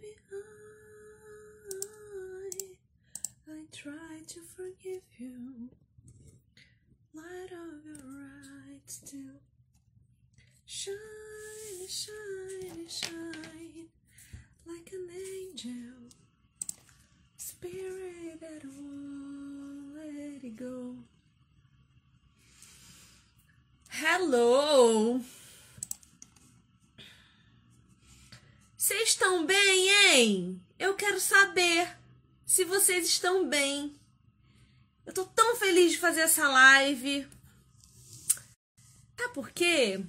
Baby, I, I try to forgive you. Light of your eyes still shine, shine, shine like an angel. Spirit that won't let it go. Hello! Vocês estão bem, hein? Eu quero saber se vocês estão bem. Eu tô tão feliz de fazer essa live. Tá por quê?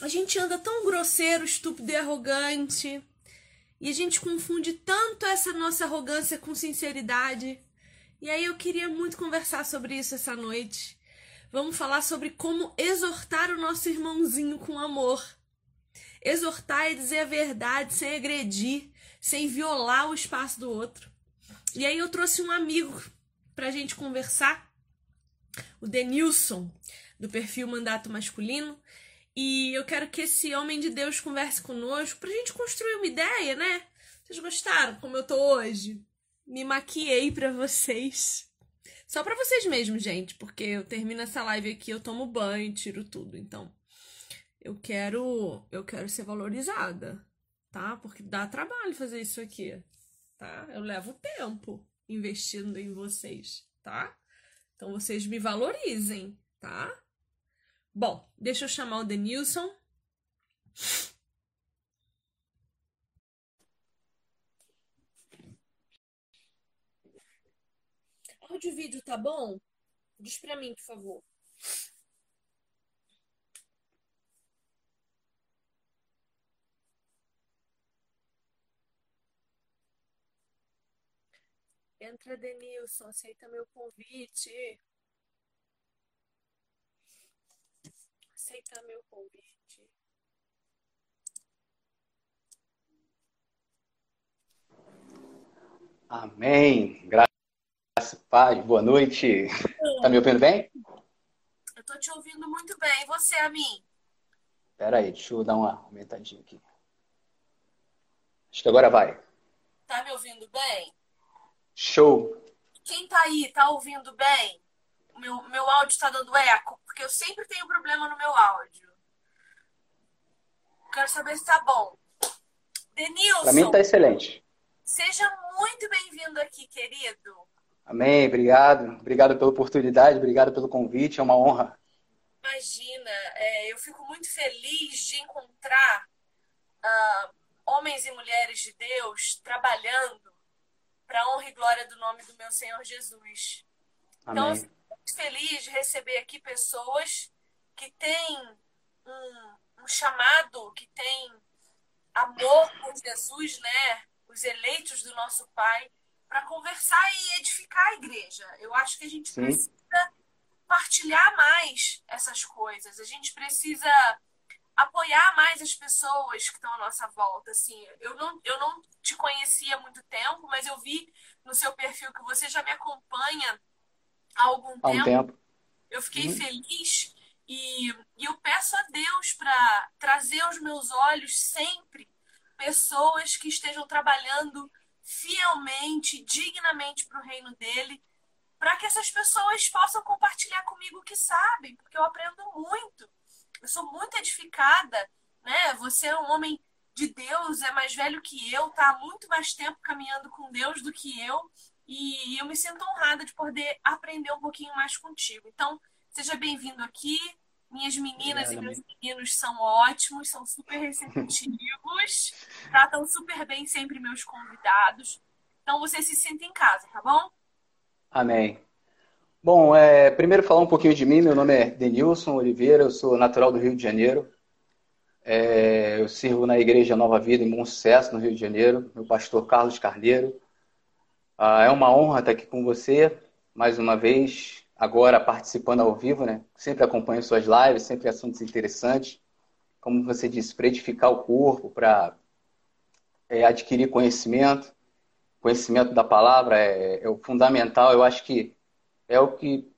A gente anda tão grosseiro, estúpido e arrogante. E a gente confunde tanto essa nossa arrogância com sinceridade. E aí eu queria muito conversar sobre isso essa noite. Vamos falar sobre como exortar o nosso irmãozinho com amor. Exortar é dizer a verdade sem agredir, sem violar o espaço do outro. E aí eu trouxe um amigo pra gente conversar, o Denilson, do perfil Mandato Masculino. E eu quero que esse homem de Deus converse conosco pra gente construir uma ideia, né? Vocês gostaram como eu tô hoje? Me maquiei pra vocês. Só pra vocês mesmos, gente, porque eu termino essa live aqui, eu tomo banho, tiro tudo. Então, eu quero, eu quero ser valorizada, tá? Porque dá trabalho fazer isso aqui, tá? Eu levo tempo investindo em vocês, tá? Então vocês me valorizem, tá? Bom, deixa eu chamar o Denilson. Áudio vídeo tá bom? Diz pra mim, por favor. Entra, Denilson, aceita meu convite. Aceita meu convite. Amém. Graças, paz, boa noite. Tá me ouvindo bem? Eu tô te ouvindo muito bem. E você, a mim? Pera aí, deixa eu dar uma aumentadinha aqui. Acho que agora vai. Tá me ouvindo bem? Show. Quem tá aí, tá ouvindo bem? Meu, meu áudio tá dando eco? Porque eu sempre tenho problema no meu áudio. Quero saber se tá bom. Denilson. Pra mim tá excelente. Seja muito bem-vindo aqui, querido. Amém, obrigado. Obrigado pela oportunidade, obrigado pelo convite, é uma honra. Imagina, é, eu fico muito feliz de encontrar uh, homens e mulheres de Deus trabalhando para honra e glória do nome do meu Senhor Jesus. Amém. Então, eu fico muito feliz de receber aqui pessoas que têm um, um chamado, que têm amor por Jesus, né? Os eleitos do nosso Pai, para conversar e edificar a igreja. Eu acho que a gente Sim. precisa partilhar mais essas coisas. A gente precisa apoiar mais as pessoas que estão à nossa volta. Assim, eu não, eu não te conhecia há muito tempo, mas eu vi no seu perfil que você já me acompanha há algum há um tempo. tempo. Eu fiquei uhum. feliz e, e eu peço a Deus para trazer aos meus olhos sempre pessoas que estejam trabalhando fielmente, dignamente para o reino dele, para que essas pessoas possam compartilhar comigo o que sabem, porque eu aprendo muito. Eu sou muito edificada, né? Você é um homem de Deus, é mais velho que eu, tá há muito mais tempo caminhando com Deus do que eu, e eu me sinto honrada de poder aprender um pouquinho mais contigo. Então, seja bem-vindo aqui. Minhas meninas e meus amigo. meninos são ótimos, são super receptivos, tratam super bem sempre meus convidados. Então você se sinta em casa, tá bom? Amém. Bom, é, primeiro falar um pouquinho de mim. Meu nome é Denilson Oliveira, eu sou natural do Rio de Janeiro. É, eu sirvo na Igreja Nova Vida em Bom Sucesso, no Rio de Janeiro. Meu pastor Carlos Carneiro. Ah, é uma honra estar aqui com você mais uma vez agora participando ao vivo, né? Sempre acompanho suas lives, sempre assuntos interessantes. Como você disse, para edificar o corpo, para é, adquirir conhecimento. Conhecimento da palavra é, é o fundamental. Eu acho que é o que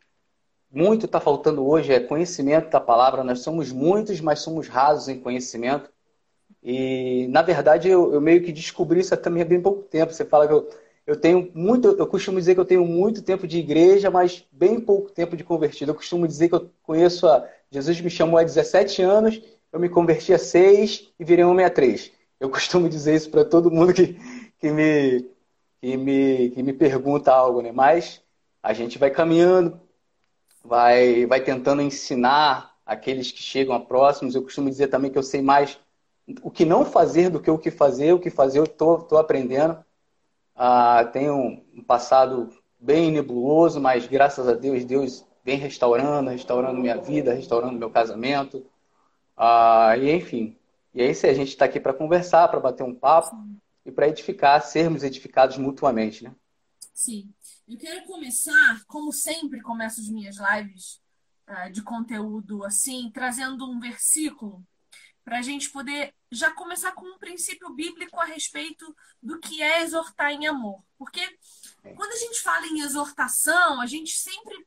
muito está faltando hoje, é conhecimento da palavra. Nós somos muitos, mas somos rasos em conhecimento. E, na verdade, eu, eu meio que descobri isso também há bem pouco tempo. Você fala que eu, eu tenho muito, eu costumo dizer que eu tenho muito tempo de igreja, mas bem pouco tempo de convertido. Eu costumo dizer que eu conheço a. Jesus me chamou há 17 anos, eu me converti a 6 e virei homem a 3. Eu costumo dizer isso para todo mundo que, que, me, que, me, que me pergunta algo, né? Mas a gente vai caminhando, vai, vai tentando ensinar aqueles que chegam a próximos. Eu costumo dizer também que eu sei mais o que não fazer do que o que fazer. O que fazer eu estou aprendendo. Ah, tenho um passado bem nebuloso, mas graças a Deus, Deus vem restaurando, restaurando minha vida, restaurando meu casamento. Ah, e enfim, e é isso aí, a gente está aqui para conversar, para bater um papo Sim. e para edificar, sermos edificados mutuamente, né? Sim. Eu quero começar, como sempre começo as minhas lives uh, de conteúdo assim, trazendo um versículo para a gente poder já começar com um princípio bíblico a respeito do que é exortar em amor. Porque é. quando a gente fala em exortação, a gente sempre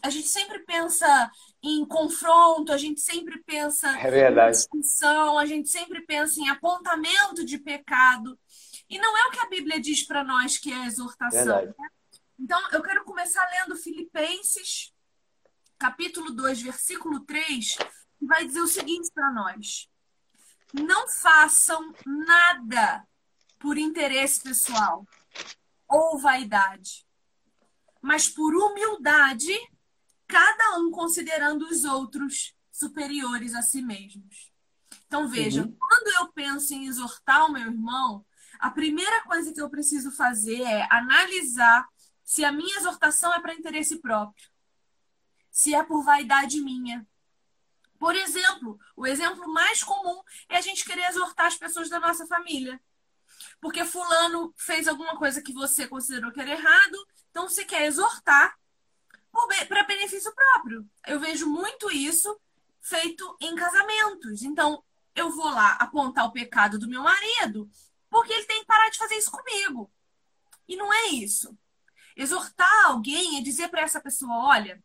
a gente sempre pensa em confronto, a gente sempre pensa é em discussão, a gente sempre pensa em apontamento de pecado. E não é o que a Bíblia diz para nós que é exortação. Né? Então, eu quero começar lendo Filipenses, capítulo 2, versículo 3, que vai dizer o seguinte para nós: não façam nada por interesse pessoal ou vaidade, mas por humildade, cada um considerando os outros superiores a si mesmos. Então veja, uhum. quando eu penso em exortar o meu irmão, a primeira coisa que eu preciso fazer é analisar se a minha exortação é para interesse próprio, se é por vaidade minha, por exemplo, o exemplo mais comum é a gente querer exortar as pessoas da nossa família. Porque fulano fez alguma coisa que você considerou que era errado, então você quer exortar para benefício próprio. Eu vejo muito isso feito em casamentos. Então, eu vou lá apontar o pecado do meu marido, porque ele tem que parar de fazer isso comigo. E não é isso. Exortar alguém é dizer para essa pessoa: olha,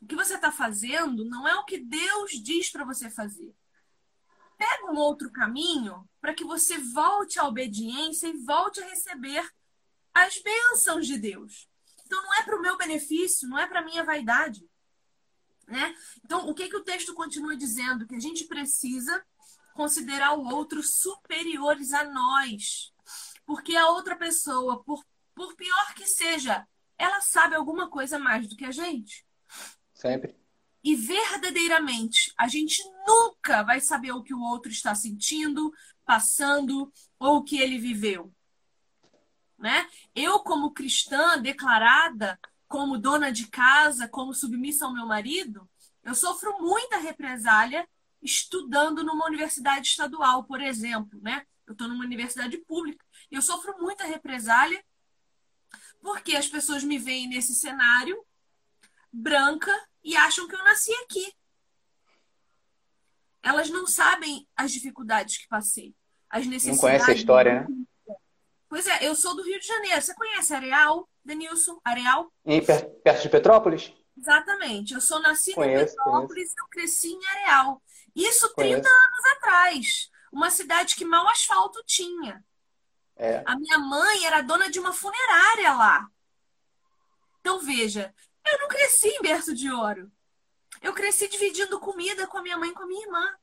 o que você está fazendo não é o que Deus diz para você fazer. Pega um outro caminho para que você volte à obediência e volte a receber as bênçãos de Deus. Então não é para o meu benefício, não é para minha vaidade. Né? Então, o que, que o texto continua dizendo? Que a gente precisa considerar o outro superiores a nós. Porque a outra pessoa, por, por pior que seja, ela sabe alguma coisa mais do que a gente. Sempre. E verdadeiramente, a gente nunca vai saber o que o outro está sentindo, passando ou o que ele viveu. Né? Eu, como cristã declarada, como dona de casa, como submissa ao meu marido, eu sofro muita represália estudando numa universidade estadual, por exemplo, né? Eu estou numa universidade pública e eu sofro muita represália porque as pessoas me veem nesse cenário branca e acham que eu nasci aqui. Elas não sabem as dificuldades que passei, as necessidades. Não conhece a história, né? Pois é, eu sou do Rio de Janeiro. Você conhece Areal, Denilson? Areal? Em, perto de Petrópolis? Exatamente. Eu sou nascida conheço, em Petrópolis e eu cresci em Areal. Isso conheço. 30 anos atrás. Uma cidade que mal asfalto tinha. É. A minha mãe era dona de uma funerária lá. Então, veja, eu não cresci em berço de ouro. Eu cresci dividindo comida com a minha mãe e com a minha irmã.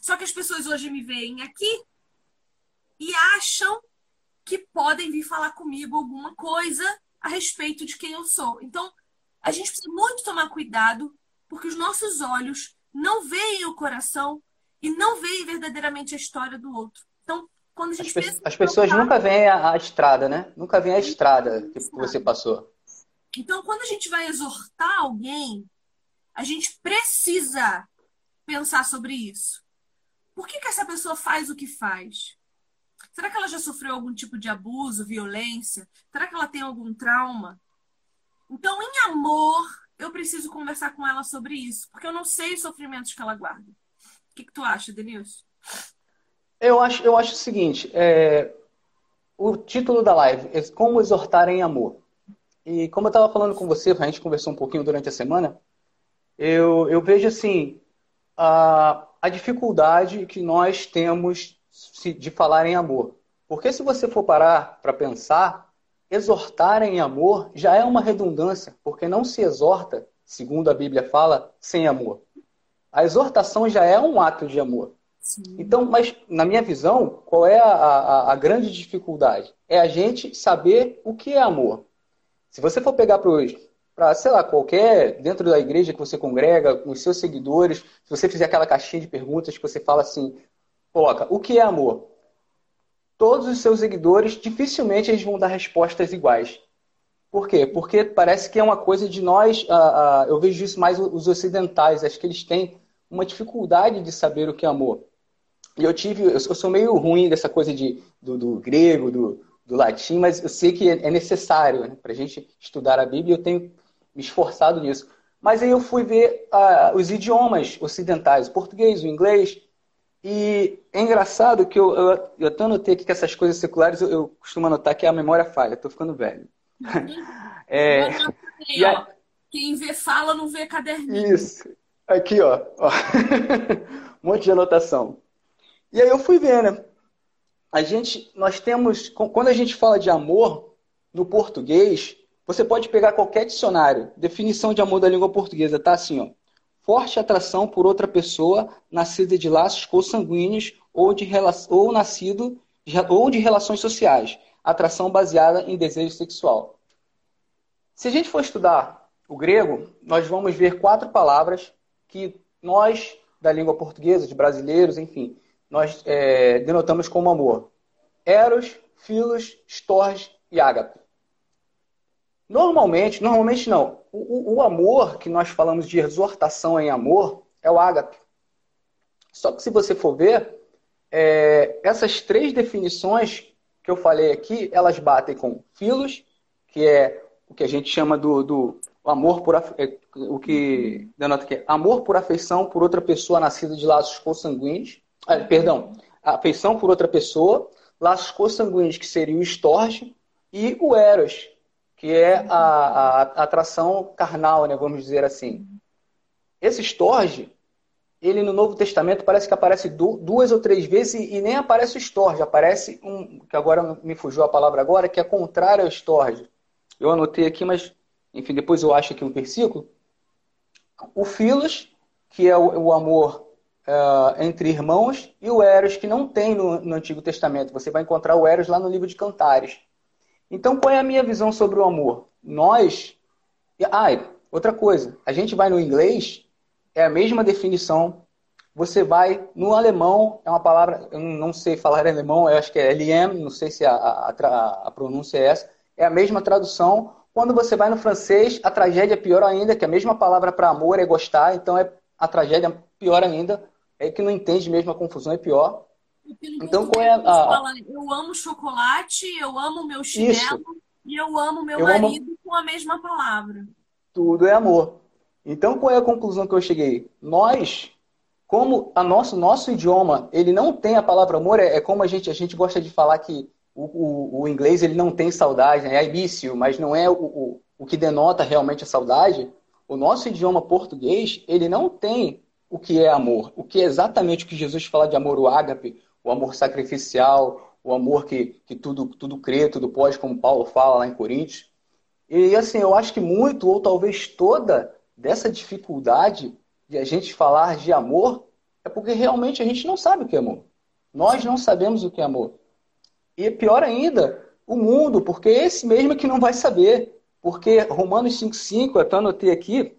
Só que as pessoas hoje me veem aqui e acham que podem vir falar comigo alguma coisa a respeito de quem eu sou. Então, a gente precisa muito tomar cuidado, porque os nossos olhos não veem o coração e não veem verdadeiramente a história do outro. Quando a gente As, as pessoas nunca veem a, a, estrada, né? Nunca veem a estrada que você passou. Então, quando a gente vai exortar alguém, a gente precisa pensar sobre isso. Por que, que essa pessoa faz o que faz? Será que ela já sofreu algum tipo de abuso, violência? Será que ela tem algum trauma? Então, em amor, eu preciso conversar com ela sobre isso, porque eu não sei os sofrimentos que ela guarda. O que, que tu acha, Denilson? Eu acho, eu acho o seguinte: é, o título da live é Como Exortar em Amor. E como eu estava falando com você, a gente conversou um pouquinho durante a semana, eu, eu vejo assim, a, a dificuldade que nós temos de falar em amor. Porque se você for parar para pensar, exortar em amor já é uma redundância, porque não se exorta, segundo a Bíblia fala, sem amor. A exortação já é um ato de amor. Então, mas na minha visão, qual é a, a, a, grande dificuldade? É a gente saber o que é amor. Se você for pegar para, sei lá, qualquer, dentro da igreja que você congrega, com os seus seguidores, se você fizer aquela caixinha de perguntas que você fala assim, coloca, o que é amor? Todos os seus seguidores, dificilmente eles vão dar respostas iguais. Por quê? Porque parece que é uma coisa de nós, uh, uh, eu vejo isso mais os ocidentais, acho que eles têm uma dificuldade de saber o que é amor. E eu tive, eu sou meio ruim dessa coisa de, do, do grego, do, do, latim, mas eu sei que é necessário né? para a gente estudar a Bíblia. Eu tenho me esforçado nisso. Mas aí eu fui ver uh, os idiomas ocidentais, o português, o inglês. E é engraçado que eu, eu, eu até anotei aqui que essas coisas seculares eu, eu costumo anotar que é a memória falha. Estou ficando velho. é, e a... Quem vê fala não vê caderninho. Isso. Aqui, ó. ó. um monte de anotação. E aí eu fui ver, né? A gente, nós temos, quando a gente fala de amor no português, você pode pegar qualquer dicionário, definição de amor da língua portuguesa, tá assim, ó. Forte atração por outra pessoa, nascida de laços consanguíneos ou, de, ou nascido ou de relações sociais. Atração baseada em desejo sexual. Se a gente for estudar o grego, nós vamos ver quatro palavras que nós, da língua portuguesa, de brasileiros, enfim, nós é, denotamos como amor. Eros, Filos, Storge e Ágape. Normalmente, normalmente não. O, o, amor que nós falamos de exortação em amor é o ágape. Só que se você for ver, é, essas três definições que eu falei aqui, elas batem com filos, que é o que a gente chama do, do amor por é, o que denota que amor por afeição por outra pessoa nascida de laços consanguíneos. Ah, perdão, afeição por outra pessoa, laços consanguíneos, que seria o estorge, e o eros, que é a, a, a atração carnal, né, vamos dizer assim. Esse estorge, ele no Novo Testamento parece que aparece duas ou três vezes e, nem aparece o estorge, aparece um, que agora me fugiu a palavra agora, que é contrário ao estorge. Eu anotei aqui, mas, enfim, depois eu acho aqui um versículo. O filos, que é o, o amor uh, entre irmãos, e o Eros, que não tem no, no, Antigo Testamento. Você vai encontrar o Eros lá no livro de Cantares. Então, qual é a minha visão sobre o amor? Nós. Ah, outra coisa. A gente vai no inglês, é a mesma definição. Você vai no alemão, é uma palavra, eu não sei falar alemão, eu acho que é LM, não sei se a, a, a pronúncia é essa. É a mesma tradução. Quando você vai no francês, a tragédia é pior ainda, que a mesma palavra para amor é gostar, então é a tragédia pior ainda é que não entende mesmo a confusão, é pior. Então, qual é a... Fala, eu amo chocolate, eu amo meu chinelo Isso. e eu amo meu eu marido amo... com a mesma palavra. Tudo é amor. Então, qual é a conclusão que eu cheguei? Nós, como a nosso, nosso idioma, ele não tem a palavra amor, é, é como a gente, a gente gosta de falar que o, o, o inglês ele não tem saudade, né? é ibício, mas não é o, o, o que denota realmente a saudade. O nosso idioma português, ele não tem o que é amor, o que é exatamente o que Jesus fala de amor, o ágape, o amor sacrificial, o amor que, que tudo, tudo crê, tudo pode, como Paulo fala lá em Coríntios. E assim, eu acho que muito, ou talvez toda, dessa dificuldade de a gente falar de amor é porque realmente a gente não sabe o que é amor. Nós não sabemos o que é amor. E pior ainda, o mundo, porque esse mesmo é que não vai saber. Porque Romanos 5,5, eu até anotei aqui,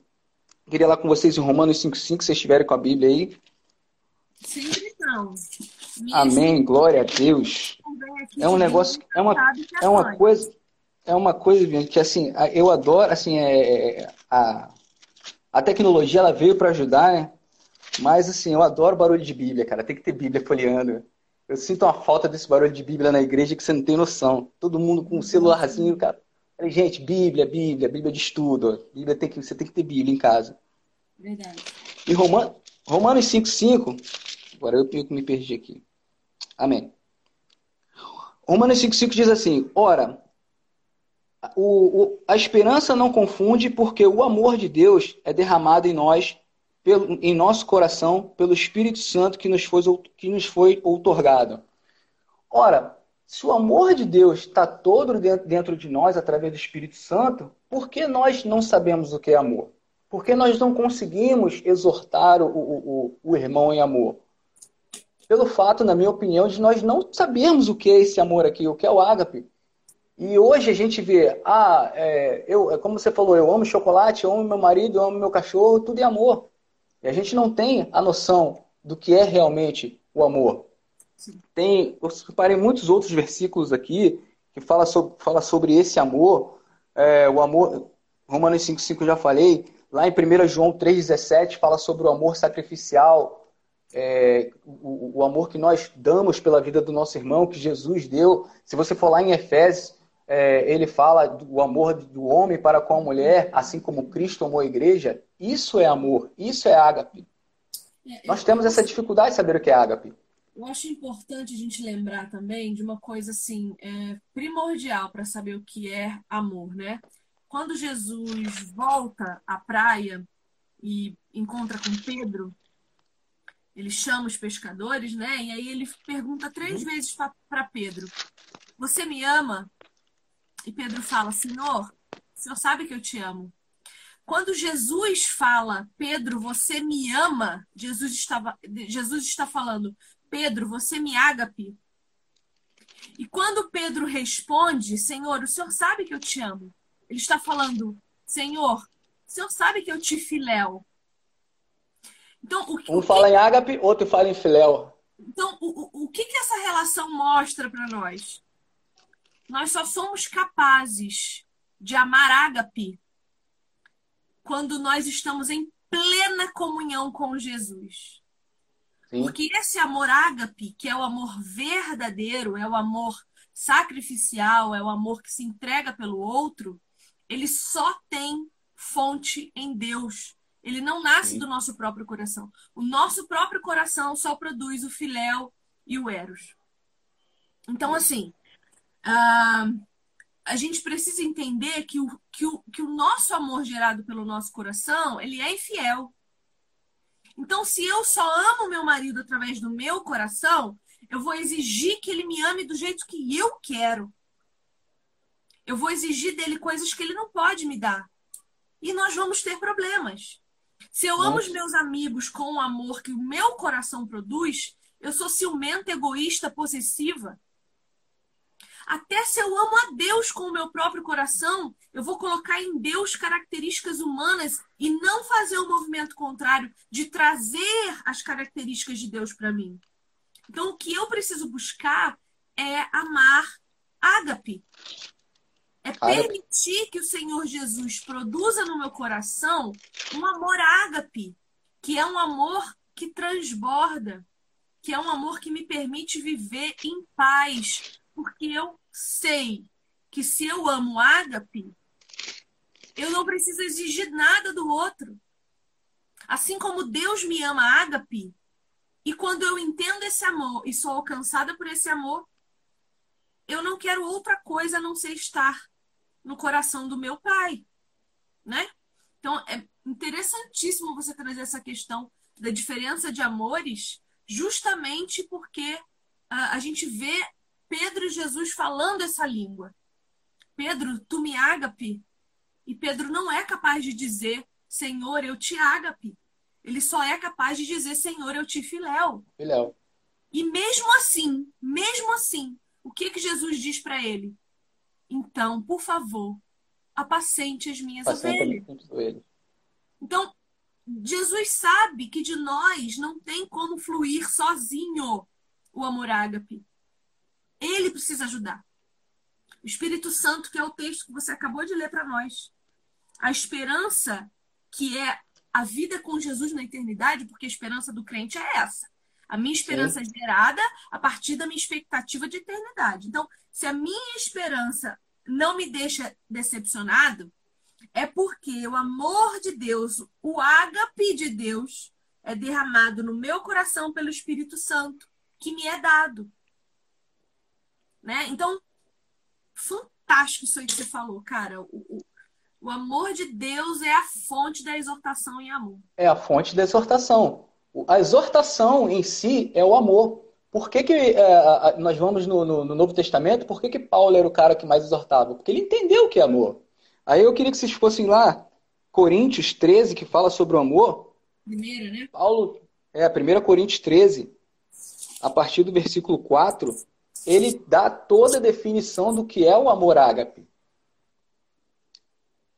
Queria lá com vocês em Romanos 5,5, se vocês estiverem com a Bíblia aí. Sempre não. Amém, glória a Deus. É um negócio, é uma, é uma coisa, é uma coisa que assim, eu adoro, assim, é, é, a, a tecnologia ela veio para ajudar, né? Mas assim, eu adoro barulho de Bíblia, cara. Tem que ter Bíblia folheando. Eu sinto uma falta desse barulho de Bíblia na igreja que você não tem noção. Todo mundo com um celularzinho, cara. Falei, gente, Bíblia, Bíblia, Bíblia de estudo. Bíblia tem que, você tem que ter Bíblia em casa. Verdade. E Roman, Romanos 5,5. Agora eu me perdi aqui. Amém. Romanos 5,5 diz assim: Ora, o, o, a esperança não confunde, porque o amor de Deus é derramado em nós pelo, em nosso coração pelo Espírito Santo que nos foi, que nos foi outorgado. Ora, se o amor de Deus está todo dentro de nós através do Espírito Santo, por que nós não sabemos o que é amor? Por que nós não conseguimos exortar o, o, o irmão em amor? Pelo fato, na minha opinião, de nós não sabermos o que é esse amor aqui, o que é o ágape. E hoje a gente vê, ah, é, eu, é como você falou, eu amo chocolate, eu amo meu marido, eu amo meu cachorro, tudo é amor. E a gente não tem a noção do que é realmente o amor. Tem, eu separei muitos outros versículos aqui que fala sobre, fala sobre esse amor. É, o amor, Romanos 5,5 já falei. Lá em 1 João 3,17 fala sobre o amor sacrificial, é, o, o, amor que nós damos pela vida do nosso irmão, que Jesus deu. Se você for lá em Efésios, é, ele fala do amor do homem para com a mulher, assim como Cristo amou a igreja. Isso é amor, isso é ágape. É, Nós temos essa dificuldade de saber o que é ágape. Eu acho importante a gente lembrar também de uma coisa assim é, primordial para saber o que é amor, né? Quando Jesus volta à praia e encontra com Pedro, ele chama os pescadores, né? E aí ele pergunta três uhum. vezes para Pedro: Você me ama? E Pedro fala: Senhor, o senhor sabe que eu te amo. Quando Jesus fala, Pedro, você me ama, Jesus, estava, Jesus está falando, Pedro, você me ágape. E quando Pedro responde, Senhor, o senhor sabe que eu te amo. Ele está falando, Senhor, o senhor sabe que eu te filéu. Então, o, um o fala que... em ágape, outro fala em filéu. Então, o, o, o que, que essa relação mostra para nós? Nós só somos capazes de amar ágape quando nós estamos em plena comunhão com Jesus. Sim. Porque esse amor ágape, que é o amor verdadeiro, é o amor sacrificial, é o amor que se entrega pelo outro, ele só tem fonte em Deus. Ele não nasce Sim. do nosso próprio coração. O nosso próprio coração só produz o filéu e o eros. Então, assim, Uh, a gente precisa entender que o, que, o, que o nosso amor gerado pelo nosso coração, ele é infiel. Então, se eu só amo meu marido através do meu coração, eu vou exigir que ele me ame do jeito que eu quero. Eu vou exigir dele coisas que ele não pode me dar. E nós vamos ter problemas. Se eu amo os meus amigos com o amor que o meu coração produz, eu sou ciumenta, egoísta, possessiva. Até se eu amo a Deus com o meu próprio coração, eu vou colocar em Deus características humanas e não fazer o movimento contrário de trazer as características de Deus para mim. Então, o que eu preciso buscar é amar ágape. É permitir que o Senhor Jesus produza no meu coração um amor ágape, que é um amor que transborda, que é um amor que me permite viver em paz, porque eu sei que se eu amo ágape, eu não preciso exigir nada do outro. Assim como Deus me ama ágape, e quando eu entendo esse amor e sou alcançada por esse amor, eu não quero outra coisa a não ser estar no coração do meu pai, né? Então é interessantíssimo você trazer essa questão da diferença de amores, justamente porque uh, a gente vê Pedro e Jesus falando essa língua. Pedro, tu me ágape. E Pedro não é capaz de dizer, Senhor, eu te ágape. Ele só é capaz de dizer, Senhor, eu te filéu. Filéu. E mesmo assim, mesmo assim, o que que Jesus diz para ele? Então, por favor, apacente as minhas ovelhas. Então, Jesus sabe que de nós não tem como fluir sozinho o amor ágape. Ele precisa ajudar. O Espírito Santo, que é o texto que você acabou de ler para nós. A esperança, que é a vida com Jesus na eternidade, porque a esperança do crente é essa. A minha esperança Sim. é gerada a partir da minha expectativa de eternidade. Então, se a minha esperança não me deixa decepcionado, é porque o amor de Deus, o ágape de Deus, é derramado no meu coração pelo Espírito Santo, que me é dado. Né? Então, fantástico isso aí que você falou, cara. O, o, O amor de Deus é a fonte da exortação em amor. É a fonte da exortação. A exortação em si é o amor. Por que, que é, nós vamos no, no, no, Novo Testamento? Por que, que Paulo era o cara que mais exortava? Porque ele entendeu o que é amor. Aí eu queria que vocês fossem lá, Coríntios 13, que fala sobre o amor. Primeira, né? Paulo, é, 1 Coríntios 13, a partir do versículo 4, ele dá toda a definição do que é o amor ágape.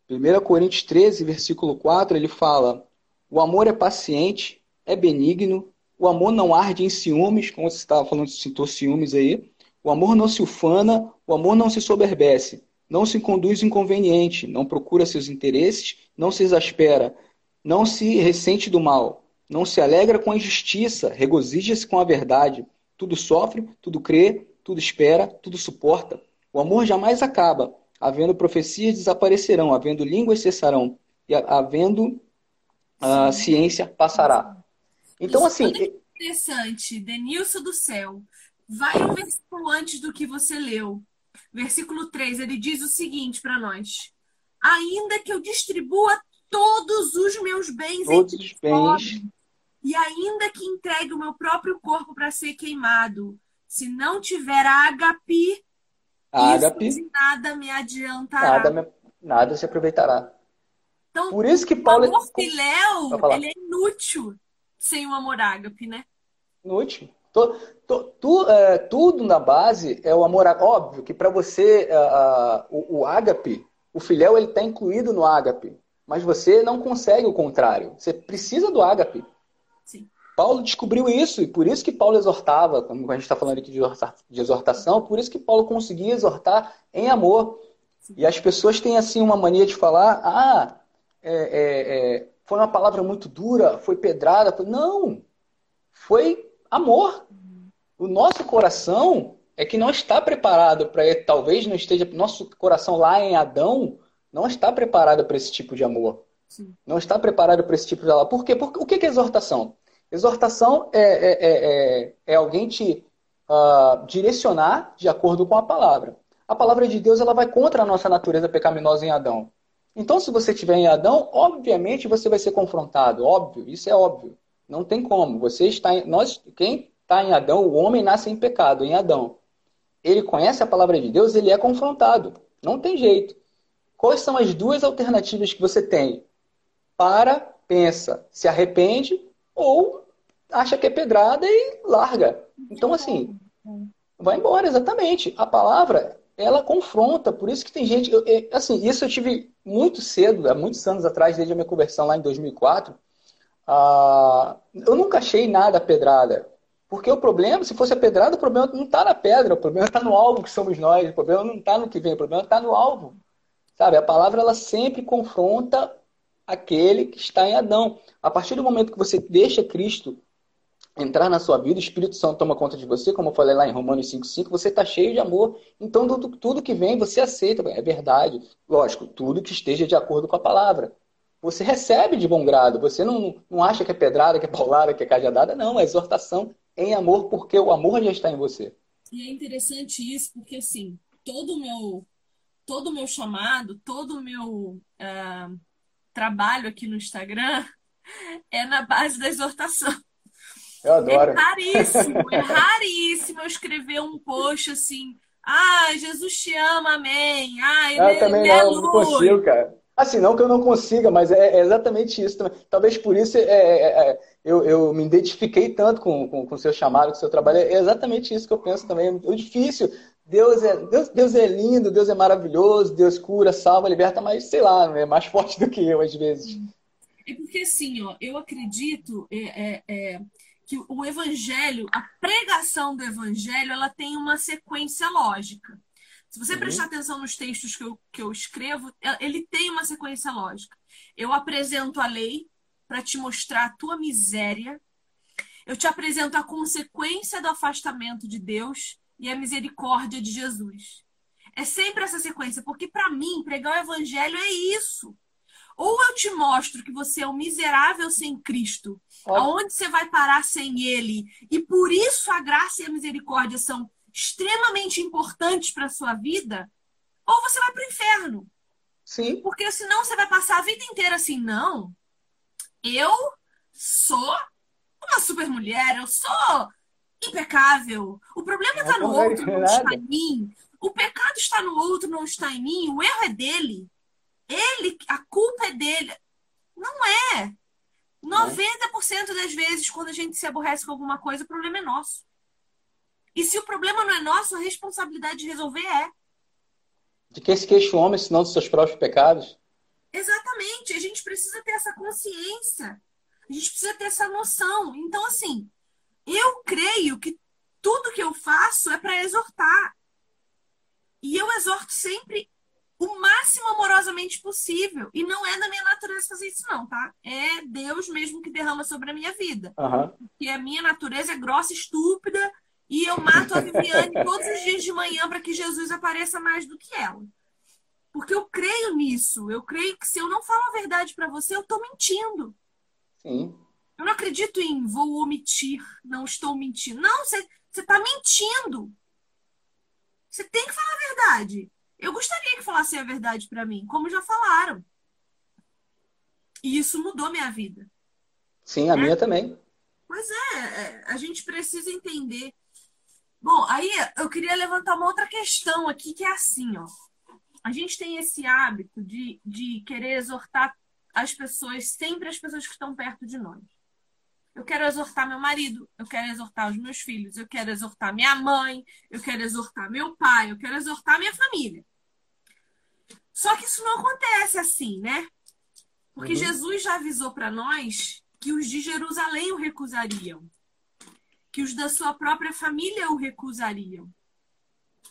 1 Coríntios 13, versículo 4, ele fala: O amor é paciente, é benigno, o amor não arde em ciúmes, como você estava falando, citou ciúmes aí. O amor não se ufana, o amor não se soberbece, não se conduz inconveniente, não procura seus interesses, não se exaspera, não se ressente do mal, não se alegra com a injustiça, regozija-se com a verdade. Tudo sofre, tudo crê, tudo espera, tudo suporta. O amor jamais acaba. Havendo profecias, desaparecerão. Havendo línguas, cessarão. E havendo uh, ciência, passará. Então, Isso assim. É interessante. Denilson do céu. Vai um versículo antes do que você leu. Versículo 3. Ele diz o seguinte para nós: Ainda que eu distribua todos os meus bens todos os bens. e ainda que entregue o meu próprio corpo para ser queimado, se não tiver ágape, Ágape, isso nada me adiantará. Nada, me, nada se aproveitará. Então, Por isso que Paulo... o amor filéu, ele é inútil sem o amor ágape, né? Inútil. Tu, tu, tu, é, tudo na base é o amor ágape. Óbvio que para você, uh, o, o ágape, o filéu, ele está incluído no ágape. Mas você não consegue o contrário. Você precisa do ágape. Paulo descobriu isso, e por isso que Paulo exortava, como a gente está falando aqui de exortação, por isso que Paulo conseguia exortar em amor. E as pessoas têm assim uma mania de falar, ah, é, é, é, foi uma palavra muito dura, foi pedrada. Não, foi amor. O nosso coração é que não está preparado para, talvez não esteja, nosso coração lá em Adão não está preparado para esse tipo de amor. Sim. Não está preparado para esse tipo de amor. Por quê? Porque, o que é exortação? Exortação é, é, é, é, é alguém te uh, direcionar de acordo com a palavra. A palavra de Deus ela vai contra a nossa natureza pecaminosa em Adão. Então, se você estiver em Adão, obviamente você vai ser confrontado. Óbvio, isso é óbvio. Não tem como. Você está em, nós, quem está em Adão, o homem nasce em pecado, em Adão. Ele conhece a palavra de Deus, ele é confrontado. Não tem jeito. Quais são as duas alternativas que você tem? Para, pensa, se arrepende ou acha que é pedrada e larga. Então, assim, vai embora, exatamente. A palavra, ela confronta, por isso que tem gente. Eu, assim, isso eu tive muito cedo, há muitos anos atrás, desde a minha conversão lá em 2004. Ah, eu nunca achei nada pedrada. Porque o problema, se fosse a pedrada, o problema não está na pedra, o problema está no alvo que somos nós, o problema não está no que vem, o problema está no alvo. Sabe? A palavra ela sempre confronta aquele que está em Adão. A partir do momento que você deixa Cristo entrar na sua vida, o Espírito Santo toma conta de você, como eu falei lá em Romanos 5,5, você está cheio de amor. Então, tudo, tudo que vem, você aceita. É verdade. Lógico, tudo que esteja de acordo com a palavra. Você recebe de bom grado. Você não, não acha que é pedrada, que é paulada, que é cajadada. Não, é exortação em amor, porque o amor já está em você. E é interessante isso, porque assim, todo o meu, todo meu chamado, todo o meu uh, trabalho aqui no Instagram é na base da exortação. Eu adoro. É raríssimo, é raríssimo eu escrever um post assim. Ah, Jesus te ama, amém. Ah, ele, eu também ele não, é não consigo, cara. Assim, não que eu não consiga, mas é, é exatamente isso também. Talvez por isso é, é, é eu, eu, me identifiquei tanto com o com, com seu chamado, com o seu trabalho. É exatamente isso que eu penso também. É difícil. Deus é, Deus, Deus é lindo, Deus é maravilhoso, Deus cura, salva, liberta, mas sei lá, é mais forte do que eu às vezes. É porque assim, ó, eu acredito é, é, é, que o evangelho, a pregação do evangelho, ela tem uma sequência lógica. Se você uhum. prestar atenção nos textos que eu, que eu escrevo, é, ele tem uma sequência lógica. Eu apresento a lei para te mostrar a tua miséria. Eu te apresento a consequência do afastamento de Deus e a misericórdia de Jesus. É sempre essa sequência, porque para mim, pregar o evangelho é isso. Ou eu te mostro que você é um miserável sem Cristo, aonde você vai parar sem Ele, e por isso a graça e a misericórdia são extremamente importantes para a sua vida, ou você vai para o inferno. Sim. Porque senão você vai passar a vida inteira assim, não. Eu sou uma super mulher, eu sou impecável. O problema está no outro, não está em mim. O pecado está no outro, não está em mim. O erro é dele. Ele, a culpa é dele. Não é. 90% das vezes, quando a gente se aborrece com alguma coisa, o problema é nosso. E se o problema não é nosso, a responsabilidade de resolver é. De quem se queixa o homem, senão dos seus próprios pecados? Exatamente. A gente precisa ter essa consciência. A gente precisa ter essa noção. Então, assim, eu creio que tudo que eu faço é para exortar. E eu exorto sempre o máximo amorosamente possível. E não é da minha natureza fazer isso, não, tá? É Deus mesmo que derrama sobre a minha vida. Uhum. Porque a minha natureza é grossa, estúpida, e eu mato a Viviane todos os dias de manhã para que Jesus apareça mais do que ela. Porque eu creio nisso. Eu creio que se eu não falo a verdade para você, eu estou mentindo. Sim. Eu não acredito em vou omitir, não estou mentindo. Não, você está mentindo. Você tem que falar a verdade. Eu gostaria que falassem a verdade para mim, como já falaram. E isso mudou minha vida. Sim, a é? minha também. Pois é, é, a gente precisa entender. Bom, aí eu queria levantar uma outra questão aqui, que é assim, ó. A gente tem esse hábito de, de querer exortar as pessoas, sempre as pessoas que estão perto de nós. Eu quero exortar meu marido, eu quero exortar os meus filhos, eu quero exortar minha mãe, eu quero exortar meu pai, eu quero exortar minha família. Só que isso não acontece assim, né? Porque uhum. Jesus já avisou para nós que os de Jerusalém o recusariam, que os da sua própria família o recusariam.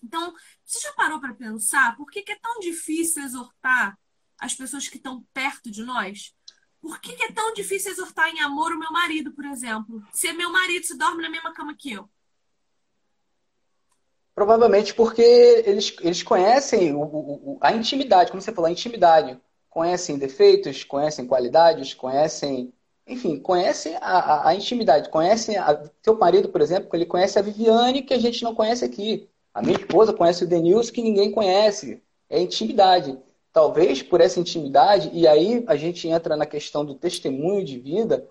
Então, você já parou para pensar por que, que, é tão difícil exortar as pessoas que estão perto de nós? Por que, que, é tão difícil exortar em amor o meu marido, por exemplo? Se meu marido se dorme na mesma cama que eu. Provavelmente porque eles, eles conhecem o, o, a intimidade, como você falou, a intimidade. Conhecem defeitos, conhecem qualidades, conhecem. Enfim, conhecem a, a, intimidade. Conhecem. A, teu marido, por exemplo, ele conhece a Viviane, que a gente não conhece aqui. A minha esposa conhece o Denilson, que ninguém conhece. É intimidade. Talvez por essa intimidade, e aí a gente entra na questão do testemunho de vida,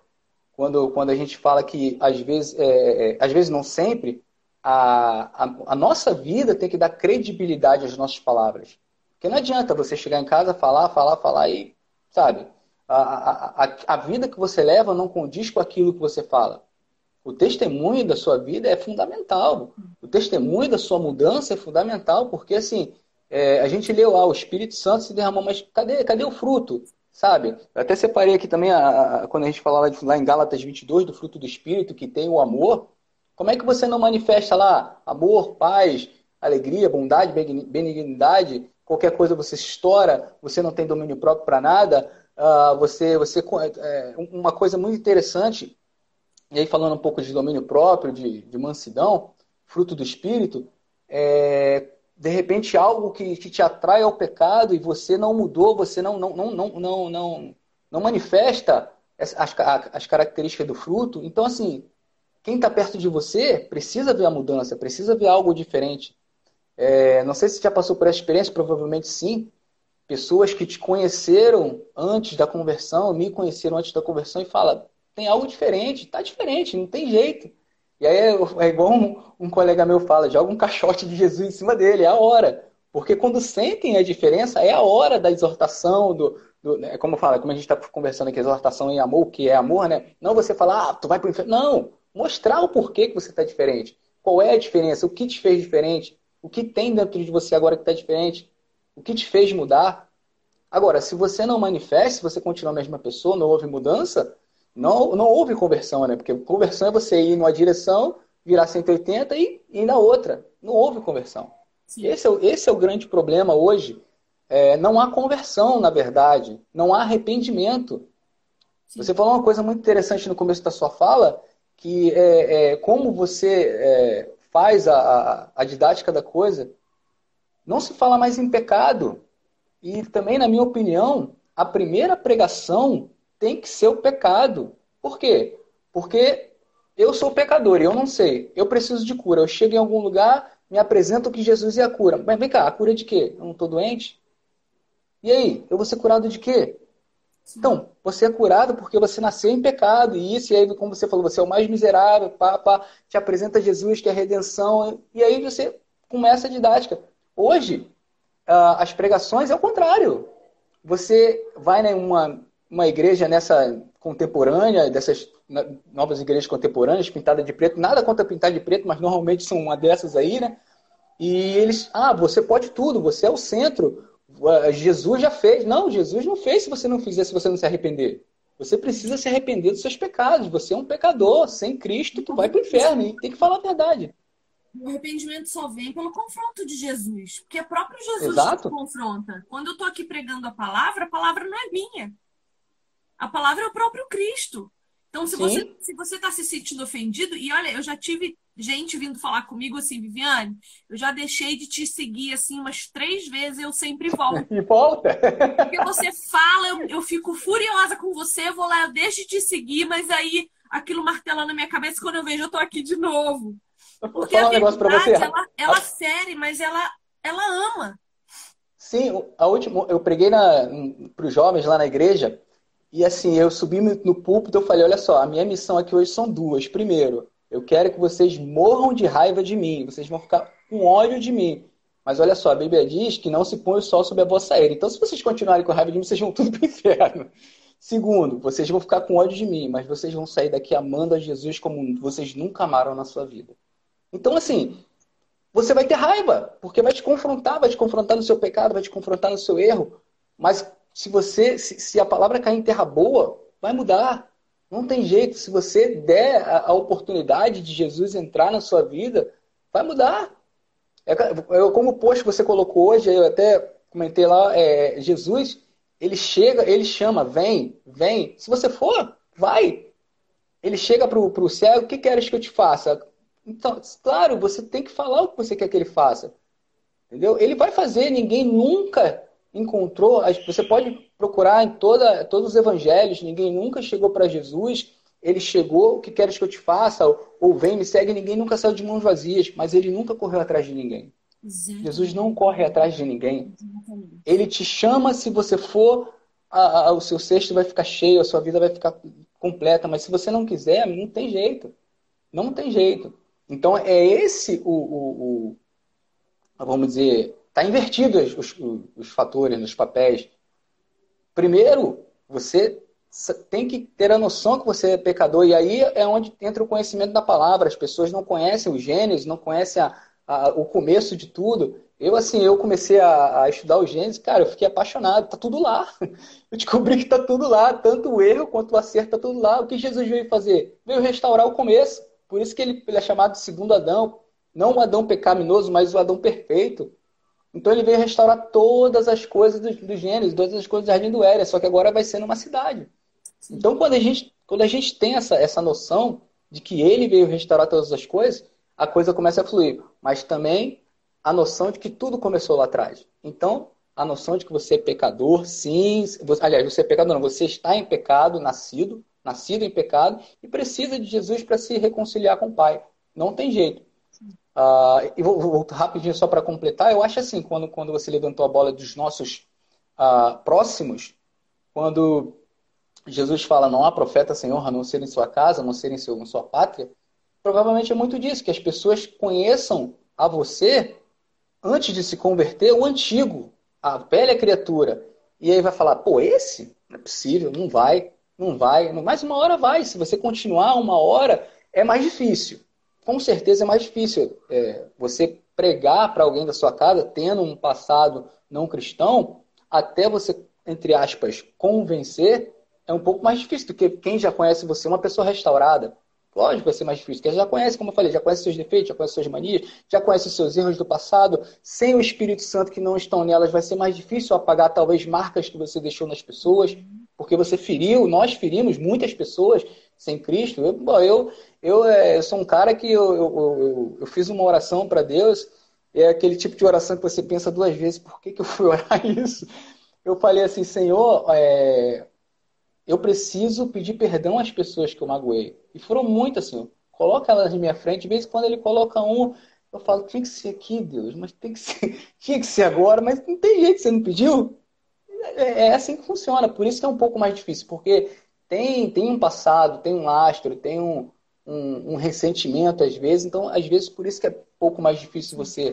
quando, quando a gente fala que às vezes, é, é, às vezes não sempre, a, a, a, nossa vida tem que dar credibilidade às nossas palavras. Porque não adianta você chegar em casa, falar, falar, falar e, sabe, a, a, a vida que você leva não condiz com aquilo que você fala. O testemunho da sua vida é fundamental. O testemunho da sua mudança é fundamental, porque assim, é, a gente leu lá, o Espírito Santo se derramou, mas cadê, cadê o fruto? Sabe? Eu até separei aqui também, a, a, quando a gente fala lá, de, lá em Gálatas 22, do fruto do Espírito, que tem o amor. Como é que você não manifesta lá amor, paz, alegria, bondade, benignidade? Qualquer coisa você estoura, você não tem domínio próprio para nada. Uh, você, você é, uma coisa muito interessante. E aí falando um pouco de domínio próprio, de, de mansidão, fruto do espírito, é, de repente algo que, que te atrai ao pecado e você não mudou, você não não não não não não, não manifesta as, as características do fruto. Então assim quem está perto de você precisa ver a mudança, precisa ver algo diferente. É, não sei se já passou por essa experiência, provavelmente sim. Pessoas que te conheceram antes da conversão, me conheceram antes da conversão e falam: tem algo diferente, está diferente, não tem jeito. E aí é, igual um, um, colega meu fala: joga um caixote de Jesus em cima dele, é a hora. Porque quando sentem a diferença, é a hora da exortação, do, do né, como fala, como a gente está conversando aqui, exortação em amor, que é amor, né? Não você falar, ah, tu vai para o inferno. Não, mostrar o porquê que você está diferente. Qual é a diferença? O que te fez diferente? O que tem dentro de você agora que está diferente? O que te fez mudar? Agora, se você não manifesta, se você continua a mesma pessoa, não houve mudança, não, não houve conversão, né? Porque conversão é você ir numa direção, virar 180 e ir na outra. Não houve conversão. Esse é, esse é o grande problema hoje. É, não há conversão, na verdade. Não há arrependimento. Sim. Você falou uma coisa muito interessante no começo da sua fala, que é, é como você é, faz a, a, didática da coisa, não se fala mais em pecado. E também, na minha opinião, a primeira pregação tem que ser o pecado. Por quê? Porque eu sou pecador e eu não sei. Eu preciso de cura. Eu chego em algum lugar, me apresento que Jesus é a cura. Mas vem cá, a cura de quê? Eu não estou doente? E aí, eu vou ser curado de quê? Então, você é curado porque você nasceu em pecado, e isso, e aí, como você falou, você é o mais miserável, pá, te apresenta Jesus, que é a redenção, e aí você começa a didática. Hoje, as pregações é o contrário. Você vai em uma, uma igreja nessa contemporânea, dessas novas igrejas contemporâneas, pintada de preto, nada contra pintar de preto, mas normalmente são uma dessas aí, né? E eles, ah, você pode tudo, você é o centro, Jesus já fez. Não, Jesus não fez se você não fizer, se você não se arrepender. Você precisa se arrepender dos seus pecados. Você é um pecador sem Cristo que vai para o inferno e tem que falar a verdade. O arrependimento só vem pelo confronto de Jesus, porque é próprio Jesus Exato. que confronta. Quando eu estou aqui pregando a palavra, a palavra não é minha. A palavra é o próprio Cristo. Então, se Sim. você se você está se sentindo ofendido, e olha, eu já tive gente vindo falar comigo assim, Viviane, eu já deixei de te seguir assim umas três vezes, eu sempre volto. E volta? Porque você fala, eu, eu fico furiosa com você, eu vou lá, eu deixo de te seguir, mas aí aquilo martela na minha cabeça quando eu vejo eu tô aqui de novo. Porque a um verdade, você. ela, ela a... fere, mas ela, ela ama. Sim, a última, eu preguei para os jovens lá na igreja, e assim, eu subi no púlpito eu falei, olha só, a minha missão aqui hoje são duas. Primeiro, eu quero que vocês morram de raiva de mim, vocês vão ficar com ódio de mim. Mas olha só, a Bíblia diz que não se põe o sol sobre a vossa era. Então, se vocês continuarem com raiva de mim, vocês vão tudo para o inferno. Segundo, vocês vão ficar com ódio de mim, mas vocês vão sair daqui amando a Jesus como vocês nunca amaram na sua vida. Então, assim, você vai ter raiva, porque vai te confrontar, vai te confrontar no seu pecado, vai te confrontar no seu erro. Mas se você, se, se a palavra cair em terra boa, vai mudar. Não tem jeito. Se você der a, oportunidade de Jesus entrar na sua vida, vai mudar. É, como o post que você colocou hoje, eu até comentei lá, é, Jesus, ele chega, ele chama, vem, vem. Se você for, vai. Ele chega para o cego, o que queres que eu te faça? Então, claro, você tem que falar o que você quer que ele faça. Entendeu? Ele vai fazer, ninguém nunca encontrou, você pode procurar em toda, todos os evangelhos, ninguém nunca chegou para Jesus, ele chegou, o que queres que eu te faça? Ou, ou vem, me segue, ninguém nunca saiu de mãos vazias, mas ele nunca correu atrás de ninguém. Exatamente. Jesus não corre atrás de ninguém. Exatamente. Ele te chama se você for, a, a, o seu cesto vai ficar cheio, a sua vida vai ficar completa, mas se você não quiser, não tem jeito. Não tem jeito. Então é esse o, o, o vamos dizer, Está invertido os, os, fatores, os papéis. Primeiro, você tem que ter a noção que você é pecador. E aí é onde entra o conhecimento da palavra. As pessoas não conhecem os Gênesis, não conhecem a, a, o começo de tudo. Eu, assim, eu comecei a, a, estudar o Gênesis, cara, eu fiquei apaixonado. Tá tudo lá. Eu descobri que tá tudo lá. Tanto o erro quanto o acerto tá tudo lá. O que Jesus veio fazer? Veio restaurar o começo. Por isso que ele, ele é chamado de segundo Adão. Não o Adão pecaminoso, mas o Adão perfeito. Então ele veio restaurar todas as coisas do, do todas as coisas do Jardim do Éden, só que agora vai ser numa cidade. Então quando a gente, quando a gente tem essa, essa noção de que ele veio restaurar todas as coisas, a coisa começa a fluir. Mas também a noção de que tudo começou lá atrás. Então, a noção de que você é pecador, sim. Você, aliás, você é pecador, não, você está em pecado, nascido, nascido em pecado, e precisa de Jesus para se reconciliar com o Pai. Não tem jeito. Uh, e vou, vou rapidinho só para completar. Eu acho assim, quando, quando você levantou a bola dos nossos uh, próximos, quando Jesus fala não há profeta Senhor a não ser em sua casa, a não ser em, seu, em sua pátria, provavelmente é muito disso, que as pessoas conheçam a você antes de se converter o antigo, a velha criatura. E aí vai falar, pô, esse? Não é possível, não vai, não vai. Mas uma hora vai. Se você continuar uma hora, é mais difícil com certeza é mais difícil é, você pregar para alguém da sua casa, tendo um passado não cristão, até você, entre aspas, convencer, é um pouco mais difícil do que quem já conhece você, uma pessoa restaurada. Lógico vai ser mais difícil, porque já conhece, como eu falei, já conhece seus defeitos, já conhece suas manias, já conhece os seus erros do passado. Sem o Espírito Santo que não estão nelas, vai ser mais difícil apagar talvez marcas que você deixou nas pessoas, porque você feriu, nós ferimos muitas pessoas sem Cristo. Eu, bom, eu, eu, é, eu, sou um cara que eu, eu, eu, eu fiz uma oração para Deus, é aquele tipo de oração que você pensa duas vezes, por que, que eu fui orar isso? Eu falei assim, Senhor, é, eu preciso pedir perdão às pessoas que eu magoei. E foram muitas, Senhor. Coloca elas na minha frente, de vez em quando ele coloca um, eu falo, tinha que ser aqui, Deus, mas tem que ser, tinha que ser agora, mas não tem jeito, você não pediu? é, é assim que funciona. Por isso que é um pouco mais difícil, porque tem, tem um passado, tem um lastro, tem um, um, um ressentimento às vezes. Então, às vezes, por isso que é um pouco mais difícil você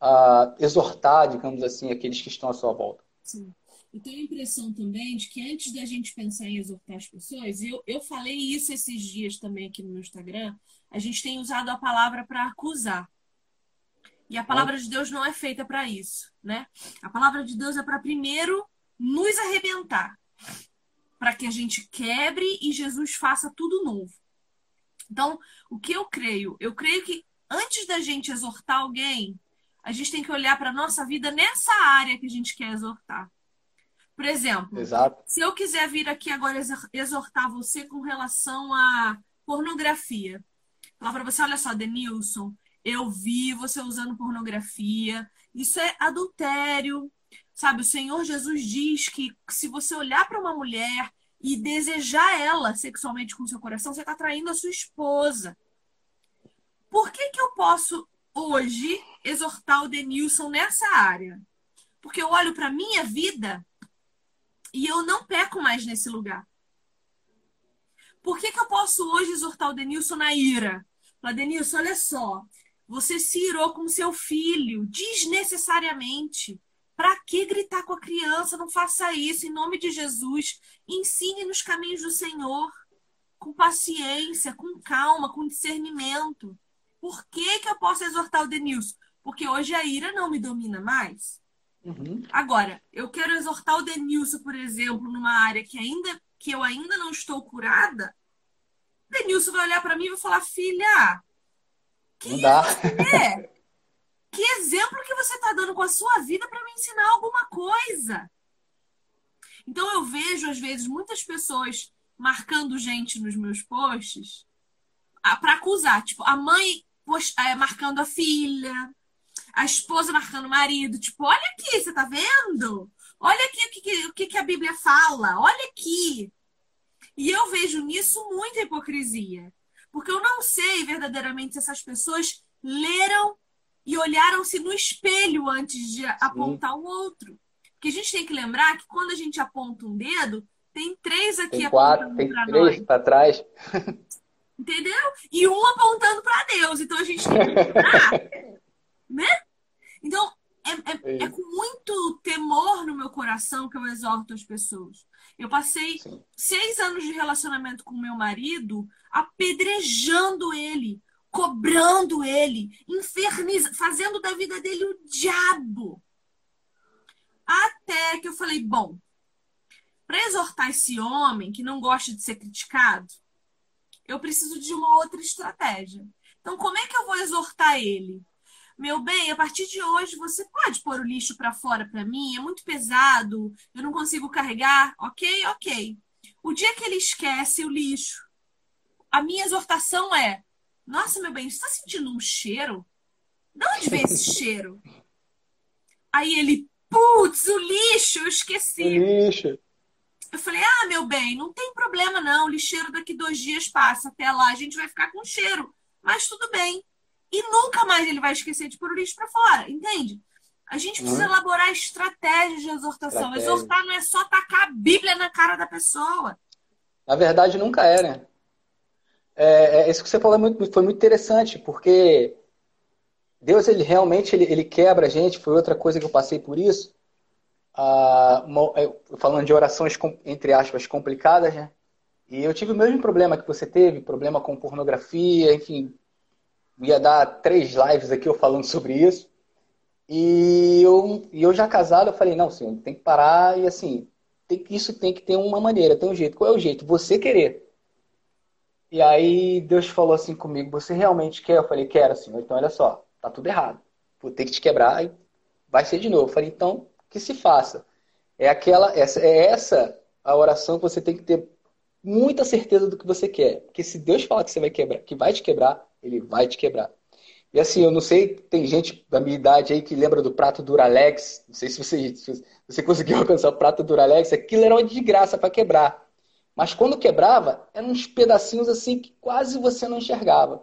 uh, exortar, digamos assim, aqueles que estão à sua volta. Sim. Eu tenho a impressão também de que antes da gente pensar em exortar as pessoas, eu, eu falei isso esses dias também aqui no meu Instagram, a gente tem usado a palavra para acusar. E a palavra de Deus não é feita para isso, né? A palavra de Deus é para primeiro nos arrebentar, para que a gente quebre e Jesus faça tudo novo. Então, o que eu creio? Eu creio que antes da gente exortar alguém, a gente tem que olhar para nossa vida nessa área que a gente quer exortar. Por exemplo, Exato. se eu quiser vir aqui agora exortar você com relação à pornografia, falar para você, olha só, Denilson, eu vi você usando pornografia, isso é adultério. Sabe, o Senhor Jesus diz que se você olhar para uma mulher e desejar ela sexualmente com seu coração, você está traindo a sua esposa. Por que, que eu posso hoje exortar o Denilson nessa área? Porque eu olho para minha vida e eu não peco mais nesse lugar. Por que, que eu posso hoje exortar o Denilson na ira? Falar, Denilson, olha só, você se irou com seu filho desnecessariamente. Para que gritar com a criança? Não faça isso em nome de Jesus. Ensine nos caminhos do Senhor, com paciência, com calma, com discernimento. Por que, que eu posso exortar o Denilson? Porque hoje a ira não me domina mais. Uhum. Agora, eu quero exortar o Denilson, por exemplo, numa área que ainda que eu ainda não estou curada. Denilson vai olhar para mim e vai falar: filha, que não dá. É? Que exemplo que você está dando com a sua vida para me ensinar alguma coisa? Então eu vejo, às vezes, muitas pessoas marcando gente nos meus posts ah, para acusar. Tipo, a mãe é, marcando a filha, a esposa marcando o marido. Tipo, olha aqui, você tá vendo? Olha aqui o que, o que a Bíblia fala, olha aqui. E eu vejo nisso muita hipocrisia. Porque eu não sei verdadeiramente se essas pessoas leram e olharam-se no espelho antes de apontar o outro. Porque a gente tem que lembrar que quando a gente aponta um dedo, tem três aqui tem quatro, apontando para nós. Tem três para trás. Entendeu? E um apontando para Deus. Então a gente tem que lembrar, né? Então, é, é, é, com muito temor no meu coração que eu exorto as pessoas. Eu passei Sim. seis anos de relacionamento com meu marido apedrejando ele, cobrando ele, infernizando, fazendo da vida dele o diabo. Até que eu falei, bom, para exortar esse homem que não gosta de ser criticado, eu preciso de uma outra estratégia. Então, como é que eu vou exortar ele? Meu bem, a partir de hoje você pode pôr o lixo para fora para mim? É muito pesado, eu não consigo carregar. Ok, ok. O dia que ele esquece o lixo, a minha exortação é: Nossa, meu bem, você está sentindo um cheiro? De onde vem esse cheiro? Aí ele, putz, o lixo, eu esqueci. O lixo. Eu falei, ah, meu bem, não tem problema não, o lixeiro daqui dois dias passa, até lá a gente vai ficar com cheiro, mas tudo bem. E nunca mais ele vai esquecer de pôr o lixo para fora, entende? A gente precisa uhum. elaborar estratégias de exortação. Estratégia. Exortar não é só tacar a Bíblia na cara da pessoa. Na verdade, nunca é, né? É, é, isso que você falou é muito, foi muito interessante, porque Deus, ele realmente ele, ele quebra a gente. Foi outra coisa que eu passei por isso. Ah, falando de orações, entre aspas, complicadas, né? E eu tive o mesmo problema que você teve, problema com pornografia, enfim. Ia dar três lives aqui eu falando sobre isso. E eu, e eu já casado, eu falei, não, senhor, tem que parar e assim, tem, isso tem que ter uma maneira, tem um jeito. Qual é o jeito? Você querer. E aí Deus falou assim comigo: Você realmente quer? Eu falei: Quero, Senhor. Então, olha só, tá tudo errado. Vou ter que te quebrar e vai ser de novo. Eu falei: Então, que se faça. É aquela, essa, é essa a oração que você tem que ter muita certeza do que você quer. Porque se Deus falar que você vai quebrar, que vai te quebrar, Ele vai te quebrar. E assim, eu não sei, tem gente da minha idade aí que lembra do prato Duralex. Não sei se você, se você conseguiu alcançar o prato Duralex. Aquilo era uma desgraça para quebrar. Mas quando quebrava, eram uns pedacinhos assim que quase você não enxergava.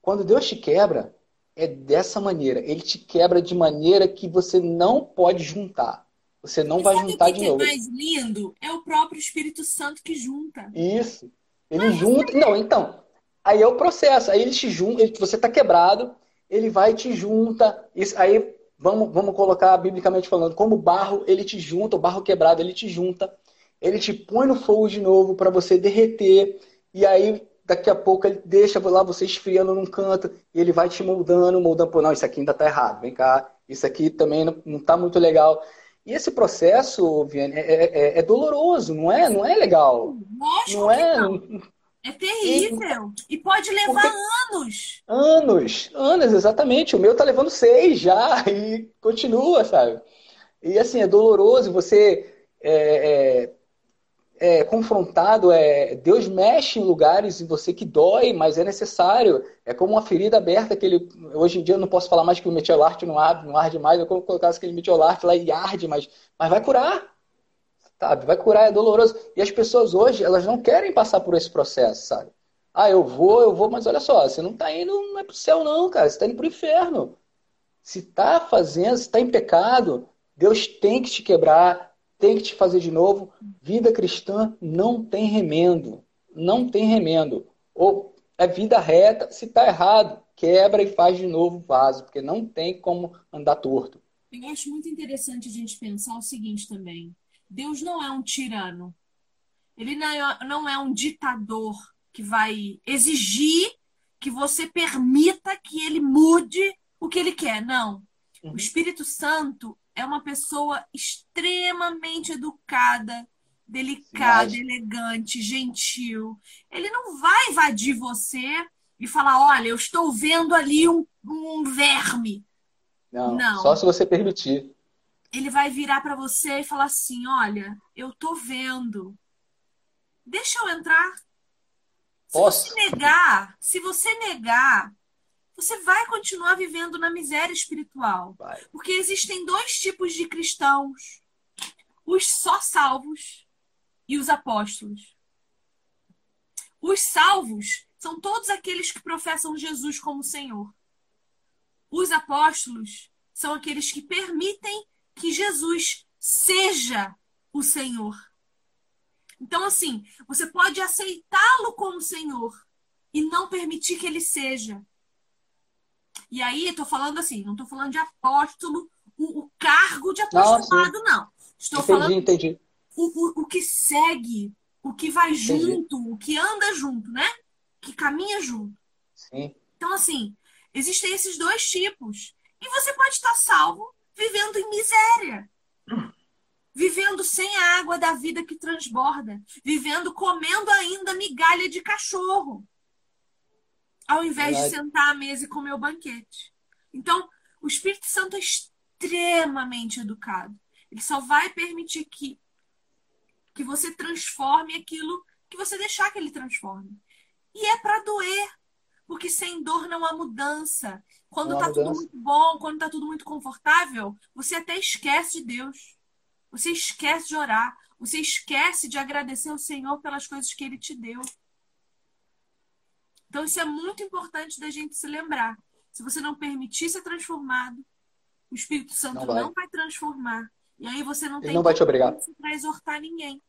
Quando Deus te quebra, é dessa maneira. Ele te quebra de maneira que você não pode juntar. você não e vai juntar de que novo. O que é mais lindo é o próprio Espírito Santo que junta. Isso. Ele Mas junta. Você... Não, então. Aí é o processo. Aí ele te junta, você tá quebrado, ele vai e te junta. Isso, aí vamos, vamos colocar biblicamente falando, como barro, ele te junta, o barro quebrado, ele te junta, ele te põe no fogo de novo para você derreter. E aí daqui a pouco ele deixa lá você esfriando num canto e ele vai te moldando, moldando, pô, não, isso aqui ainda tá errado, vem cá, isso aqui também não, não tá muito legal. E esse processo, Viane, é, é, é, é, doloroso, não é? Não é legal. Lógico não é. Não. É terrível. E, e pode levar Porque... anos. Anos, anos, exatamente. O meu tá levando seis já e continua, sabe? E assim, é doloroso você é, é é, confrontado, é, Deus mexe em lugares em você que dói, mas é necessário. É como uma ferida aberta que ele. Hoje em dia eu não posso falar mais que o metiolarte não arde, não arde mais, eu colocar aquele metiolarte lá e arde, mas, mas vai curar. Sabe? Vai curar, é doloroso. E as pessoas hoje, elas não querem passar por esse processo, sabe? Ah, eu vou, eu vou, mas olha só, você não está indo, não é pro céu, não, cara, você está indo pro inferno. Se está fazendo, se está em pecado, Deus tem que te quebrar, tem que te fazer de novo. Vida cristã não tem remendo. Não tem remendo. Ou é vida reta, se está errado, quebra e faz de novo o vaso, porque não tem como andar torto. Eu acho muito interessante a gente pensar o seguinte também. Deus não é um tirano. Ele não é um ditador que vai exigir que você permita que ele mude o que ele quer. Não. Uhum. O Espírito Santo é uma pessoa extremamente educada, delicada, Sim, elegante, gentil. Ele não vai invadir você e falar: olha, eu estou vendo ali um, um verme. Não, não, só se você permitir. Ele vai virar para você e falar assim: olha, eu tô vendo. Deixa eu entrar. Se Posso? você negar, se você negar, você vai continuar vivendo na miséria espiritual. Vai. Porque existem dois tipos de cristãos: os só salvos e os apóstolos. Os salvos são todos aqueles que professam Jesus como Senhor. Os apóstolos são aqueles que permitem que Jesus seja o Senhor. Então, assim, você pode aceitá-lo como Senhor e não permitir que ele seja. E aí, estou falando assim, não estou falando de apóstolo, o, o cargo de apostolado, não. não. Estou entendi, falando entendi. O, o, o que segue, o que vai entendi. junto, o que anda junto, né? Que caminha junto. Sim. Então, assim, existem esses dois tipos. E você pode estar salvo vivendo em miséria. Vivendo sem a água da vida que transborda. Vivendo comendo ainda migalha de cachorro ao invés de sentar à mesa e comer o banquete. Então, o Espírito Santo é extremamente educado. Ele só vai permitir que, que você transforme aquilo que você deixar que ele transforme. E é para doer, porque sem dor não há mudança. Quando está tudo muito bom, quando está tudo muito confortável, você até esquece de Deus. Você esquece de orar. Você esquece de agradecer ao Senhor pelas coisas que ele te deu. Então, isso é muito importante da gente se lembrar. Se você não permitir ser transformado, o Espírito Santo não vai, não vai transformar. E aí você não Ele tem não vai te obrigar para exortar ninguém.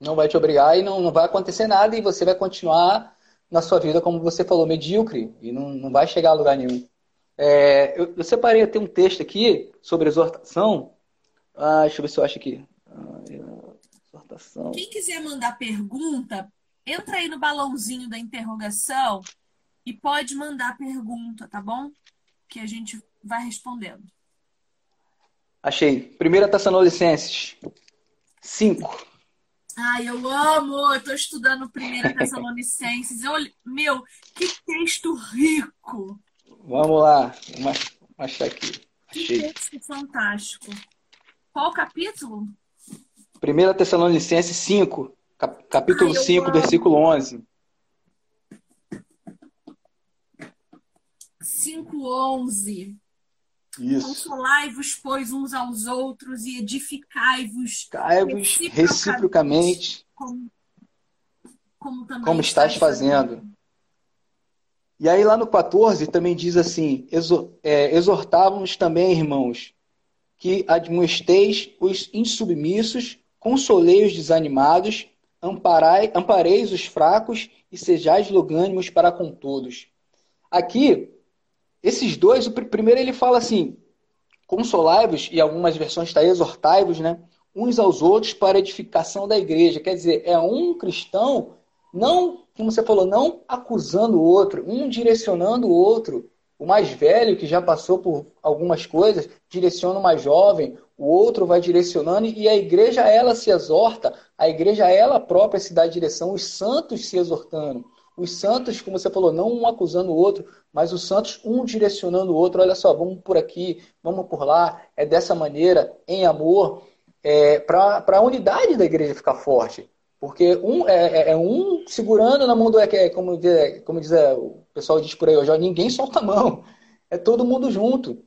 Não vai te obrigar e não, não vai acontecer nada e você vai continuar na sua vida, como você falou, medíocre e não, não vai chegar a lugar nenhum. É, eu, eu, separei até um texto aqui sobre exortação. Ah, deixa eu ver se eu acho aqui. Ah, exortação. Quem quiser mandar pergunta, entra aí no balãozinho da interrogação e pode mandar pergunta, tá bom? Que a gente vai respondendo. Achei. Primeira Tessalonicenses 5. Ai, eu amo! Eu tô estudando Primeira Tessalonicenses. Eu, meu, que texto rico! Vamos lá. Vamos achar aqui. Achei. Que texto fantástico. Qual capítulo? Primeira Tessalonicenses 5. Capítulo Ai, 5, amo. versículo 11. 5, 11. Isso. Consolai-vos, pois, uns aos outros e edificai-vos reciprocamente, reciprocamente como, como, como estás fazendo. fazendo. E aí, lá no 14, também diz assim: é, exortávamos também, irmãos, que admoesteis os insubmissos, consolei os desanimados, amparai, ampareis os fracos e sejais longânimos para com todos. Aqui, esses dois, o primeiro ele fala assim, consolai-vos, e algumas versões está exortai-vos, né? Uns aos outros para edificação da igreja. Quer dizer, é um cristão, não, como você falou, não acusando o outro, um direcionando o outro, o mais velho, que já passou por algumas coisas, direciona o mais jovem, o outro vai direcionando e a igreja ela se exorta, a igreja ela própria se dá direção, os santos se exortando. Os santos, como você falou, não um acusando o outro, mas os santos um direcionando o outro. Olha só, vamos por aqui, vamos por lá. É dessa maneira, em amor, é, para a unidade da igreja ficar forte. Porque um é, é, é um segurando na mão do. É, como, diz, como diz é, o pessoal diz por aí hoje, ninguém solta a mão. É todo mundo junto.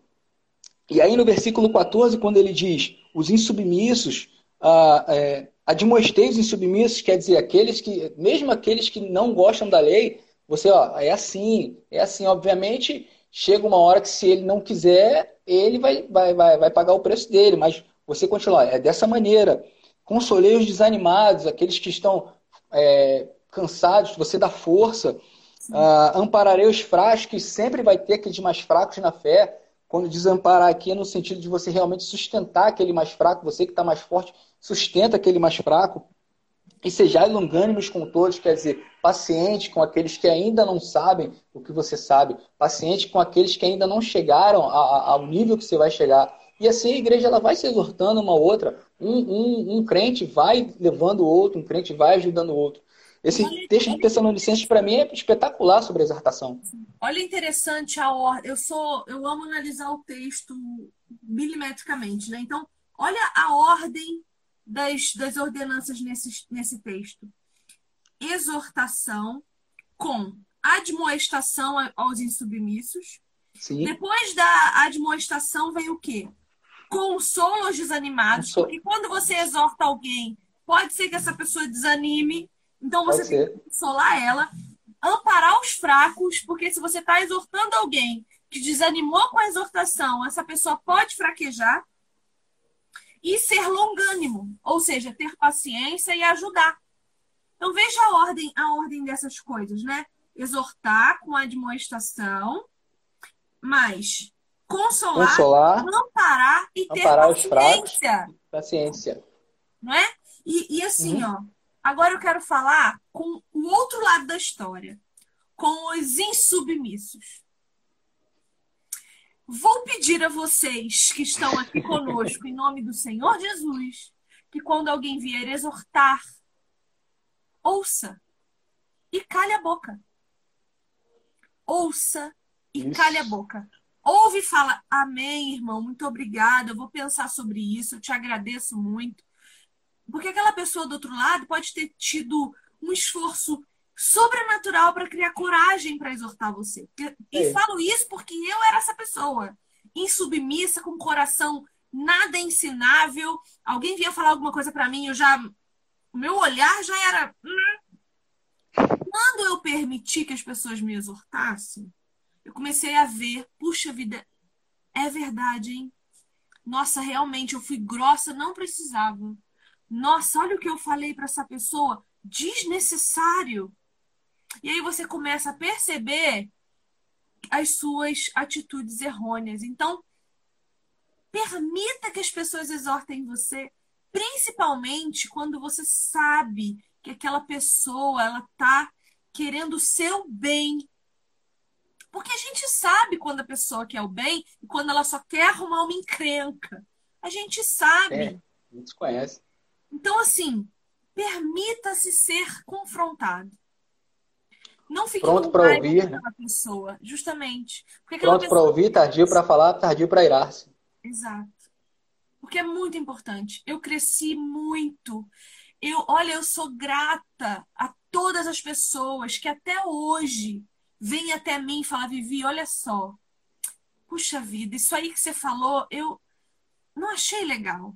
E aí no versículo 14, quando ele diz: os insubmissos, ah, é, admoestei os insubmissos, quer dizer, aqueles que, mesmo aqueles que não gostam da lei, você, ó, é assim, é assim. Obviamente, chega uma hora que se ele não quiser, ele vai, vai, vai, vai pagar o preço dele, mas você continua, é dessa maneira. Consolei os desanimados, aqueles que estão é, cansados, você dá força. Uh, ampararei os fracos, que sempre vai ter aqueles mais fracos na fé. Quando desamparar aqui é no sentido de você realmente sustentar aquele mais fraco, você que está mais forte, sustenta aquele mais fraco. E sejais longânimos com todos, quer dizer, paciente com aqueles que ainda não sabem o que você sabe, paciente com aqueles que ainda não chegaram ao nível que você vai chegar. E assim a igreja ela vai se exortando uma outra. Um, um, um crente vai levando o outro, um crente vai ajudando o outro. Esse olha, texto de Tessalonicenses para mim é espetacular sobre a exortação. Olha interessante a ordem. Eu sou, eu amo analisar o texto milimetricamente, né? Então, olha a ordem das, das ordenanças nesse, nesse texto. Exortação com admoestação aos insubmissos. Sim. Depois da admoestação vem o quê? consola os desanimados, Consol... porque quando você exorta alguém, pode ser que essa pessoa desanime, então você tem que consolar ela, amparar os fracos, porque se você está exortando alguém que desanimou com a exortação, essa pessoa pode fraquejar, e ser longânimo, ou seja, ter paciência e ajudar. Então veja a ordem, a ordem dessas coisas, né? Exortar com admoestação, mas consolar, consolar amparar e ter amparar paciência. Fracos, paciência. Não é? E, e assim, uhum. ó, agora eu quero falar com o outro lado da história, com os insubmissos. Vou pedir a vocês que estão aqui conosco, em nome do Senhor Jesus, que quando alguém vier exortar, ouça e cale a boca. Ouça e cale a boca ouve e fala: Amém, irmão, muito obrigada, eu vou pensar sobre isso, eu te agradeço muito. Porque aquela pessoa do outro lado pode ter tido um esforço sobrenatural para criar coragem para exortar você. E é. falo isso porque eu era essa pessoa, insubmissa, com coração nada ensinável. Alguém vinha falar alguma coisa para mim, eu já o meu olhar já era hum. quando eu permiti que as pessoas me exortassem, eu comecei a ver, puxa vida, é verdade, hein? Nossa, realmente eu fui grossa, não precisava. Nossa, olha o que eu falei para essa pessoa, desnecessário. E aí você começa a perceber as suas atitudes errôneas. Então, permita que as pessoas exortem você, principalmente quando você sabe que aquela pessoa ela tá querendo o seu bem porque a gente sabe quando a pessoa quer o bem e quando ela só quer arrumar uma encrenca. A gente sabe. É, a gente conhece. Então, assim, permita-se ser confrontado. Não fique pronto para ouvir né? pessoa, justamente. pronto para ouvir, tardio para falar, tardio para irar-se. Exato. Porque é muito importante. Eu cresci muito. Eu, olha, eu sou grata a todas as pessoas que até hoje vem até mim e fala, Vivi, olha só. Puxa vida, isso aí que você falou, eu não achei legal.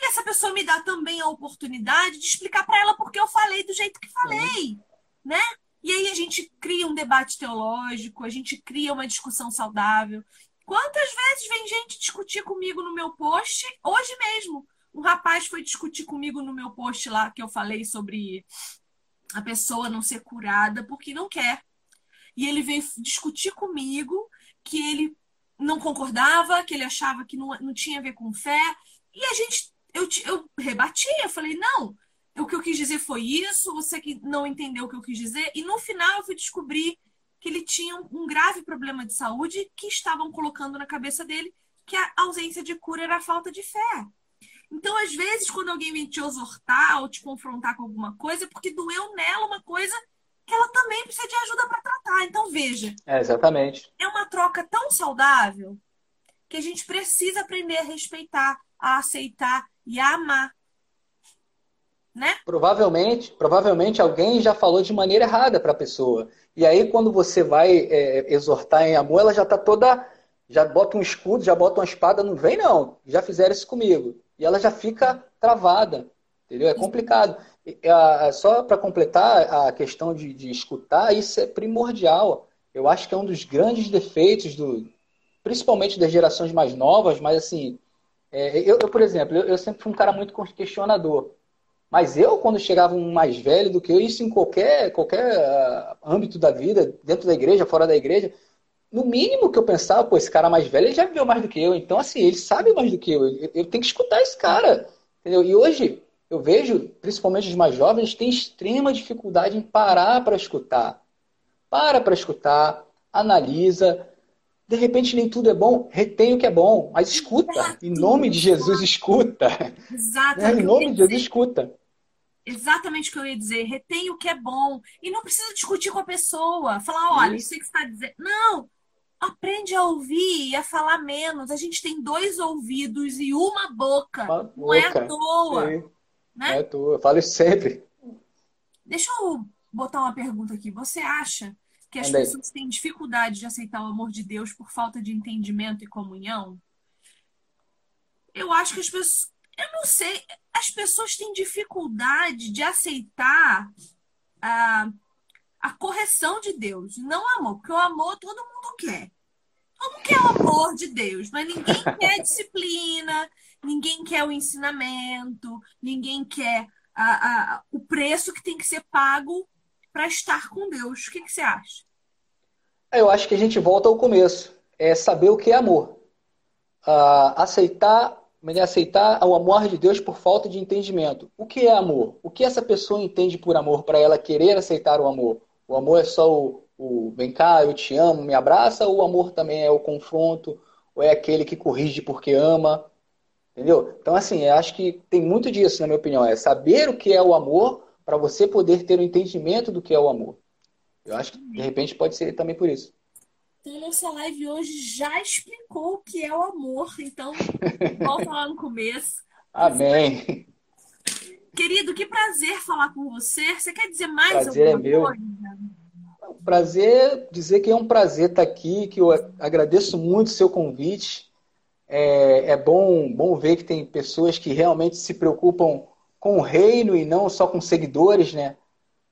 E essa pessoa me dá também a oportunidade de explicar para ela porque eu falei do jeito que falei, né? E aí a gente cria um debate teológico, a gente cria uma discussão saudável. Quantas vezes vem gente discutir comigo no meu post? Hoje mesmo, um rapaz foi discutir comigo no meu post lá que eu falei sobre a pessoa não ser curada porque não quer. E ele veio discutir comigo que ele não concordava, que ele achava que não, não tinha a ver com fé. E a gente, eu, eu rebati, eu falei, não, o que eu quis dizer foi isso, você que não entendeu o que eu quis dizer. E no final eu fui descobrir que ele tinha um grave problema de saúde que estavam colocando na cabeça dele que a ausência de cura era a falta de fé. Então, às vezes, quando alguém vem te exortar ou te confrontar com alguma coisa, é porque doeu nela uma coisa que ela também precisa de ajuda para tratar. Então, veja. É, exatamente. É uma troca tão saudável que a gente precisa aprender a respeitar, a aceitar e amar. Né? Provavelmente, provavelmente alguém já falou de maneira errada para a pessoa. E aí, quando você vai é, exortar em amor, ela já está toda. Já bota um escudo, já bota uma espada, não vem não. Já fizeram isso comigo e ela já fica travada, entendeu? É complicado. Só para completar a questão de, de, escutar, isso é primordial. Eu acho que é um dos grandes defeitos, do, principalmente das gerações mais novas, mas assim, é, eu, eu, por exemplo, eu, eu, sempre fui um cara muito questionador. Mas eu, quando chegava um mais velho do que eu, isso em qualquer, qualquer uh, âmbito da vida, dentro da igreja, fora da igreja, no mínimo que eu pensava, pô, esse cara mais velho, ele já viveu mais do que eu. Então, assim, ele sabe mais do que eu. Eu, eu tenho que escutar esse cara. Entendeu? E hoje, eu vejo, principalmente os mais jovens, têm extrema dificuldade em parar para escutar. Para para escutar, analisa. De repente, nem tudo é bom, retém o que é bom, mas escuta. Exato. Em nome de Jesus, escuta. Exato. Né? Em nome de Jesus, escuta exatamente o que eu ia dizer. Retém o que é bom. E não precisa discutir com a pessoa. Falar, olha, isso, isso que você está dizendo. Não! aprende a ouvir e a falar menos. A gente tem dois ouvidos e uma boca. Uma não boca. é à toa. Sim. Né? Não é à toa. Eu falo isso sempre. Deixa eu botar uma pergunta aqui. Você acha que as Andei. pessoas têm dificuldade de aceitar o amor de Deus por falta de entendimento e comunhão? Eu acho que as pessoas. Eu não sei. As pessoas têm dificuldade de aceitar a, a correção de Deus, não o amor. Porque o amor todo mundo quer. Todo mundo quer o amor de Deus, mas ninguém quer disciplina, ninguém quer o ensinamento, ninguém quer a, a, o preço que tem que ser pago para estar com Deus. O que, que você acha? Eu acho que a gente volta ao começo. É saber o que é amor. Uh, aceitar, é aceitar o amor de Deus por falta de entendimento. O que é amor? O que essa pessoa entende por amor para ela querer aceitar o amor? O amor é só o, o vem cá, eu te amo, me abraça, ou o amor também é o confronto, ou é aquele que corrige porque ama, entendeu? Então, assim, eu acho que tem muito disso, na minha opinião, é saber o que é o amor para você poder ter o um entendimento do que é o amor. Eu acho que, de repente, pode ser também por isso. Então, nossa live hoje já explicou o que é o amor, então, volta lá no começo. Amém. Querido, que prazer falar com você. Você quer dizer mais prazer alguma é coisa? Meu prazer, dizer que é um prazer estar aqui, que eu agradeço muito o seu convite. É, é bom, bom ver que tem pessoas que realmente se preocupam com o reino e não só com seguidores, né?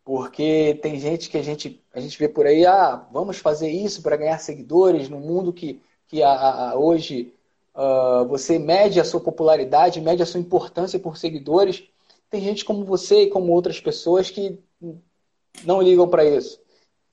Porque tem gente que a gente, a gente vê por aí, ah, vamos fazer isso para ganhar seguidores no mundo que, que a, a, hoje uh, você mede a sua popularidade, mede a sua importância por seguidores. Tem gente como você e como outras pessoas que não ligam para isso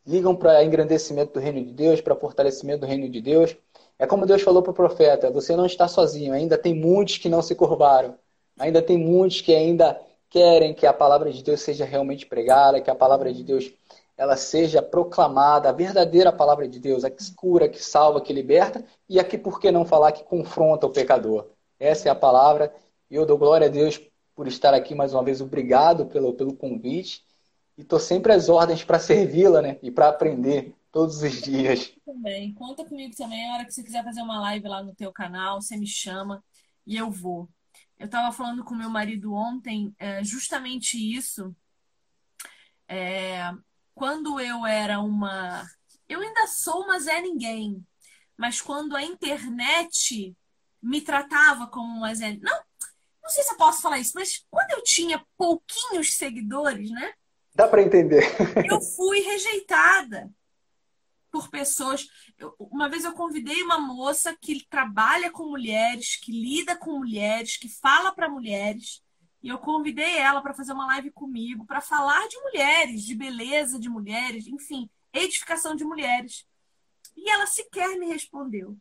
ligam para engrandecimento do reino de Deus, para fortalecimento do reino de Deus. É como Deus falou para o profeta: você não está sozinho, ainda tem muitos que não se curvaram, ainda tem muitos que ainda querem que a palavra de Deus seja realmente pregada, que a palavra de Deus ela seja proclamada, a verdadeira palavra de Deus, a que cura, que salva, que liberta, e aqui por que não falar que confronta o pecador? Essa é a palavra, e eu dou glória a Deus por estar aqui mais uma vez. Obrigado pelo, pelo convite e estou sempre às ordens para servi-la, né? E para aprender todos os dias. Também. Conta comigo também. A hora que você quiser fazer uma live lá no teu canal, você me chama e eu vou. Eu estava falando com meu marido ontem é, justamente isso. É, quando eu era uma. Eu ainda sou uma Zé Ninguém, mas quando a internet me tratava como uma Zé. Não, não sei se eu posso falar isso, mas quando eu tinha pouquinhos seguidores, né? Dá para entender. Eu fui rejeitada. Por pessoas. Eu, uma vez eu convidei uma moça que trabalha com mulheres, que lida com mulheres, que fala para mulheres. E eu convidei ela para fazer uma live comigo, para falar de mulheres, de beleza de mulheres, enfim, edificação de mulheres. E ela sequer me respondeu.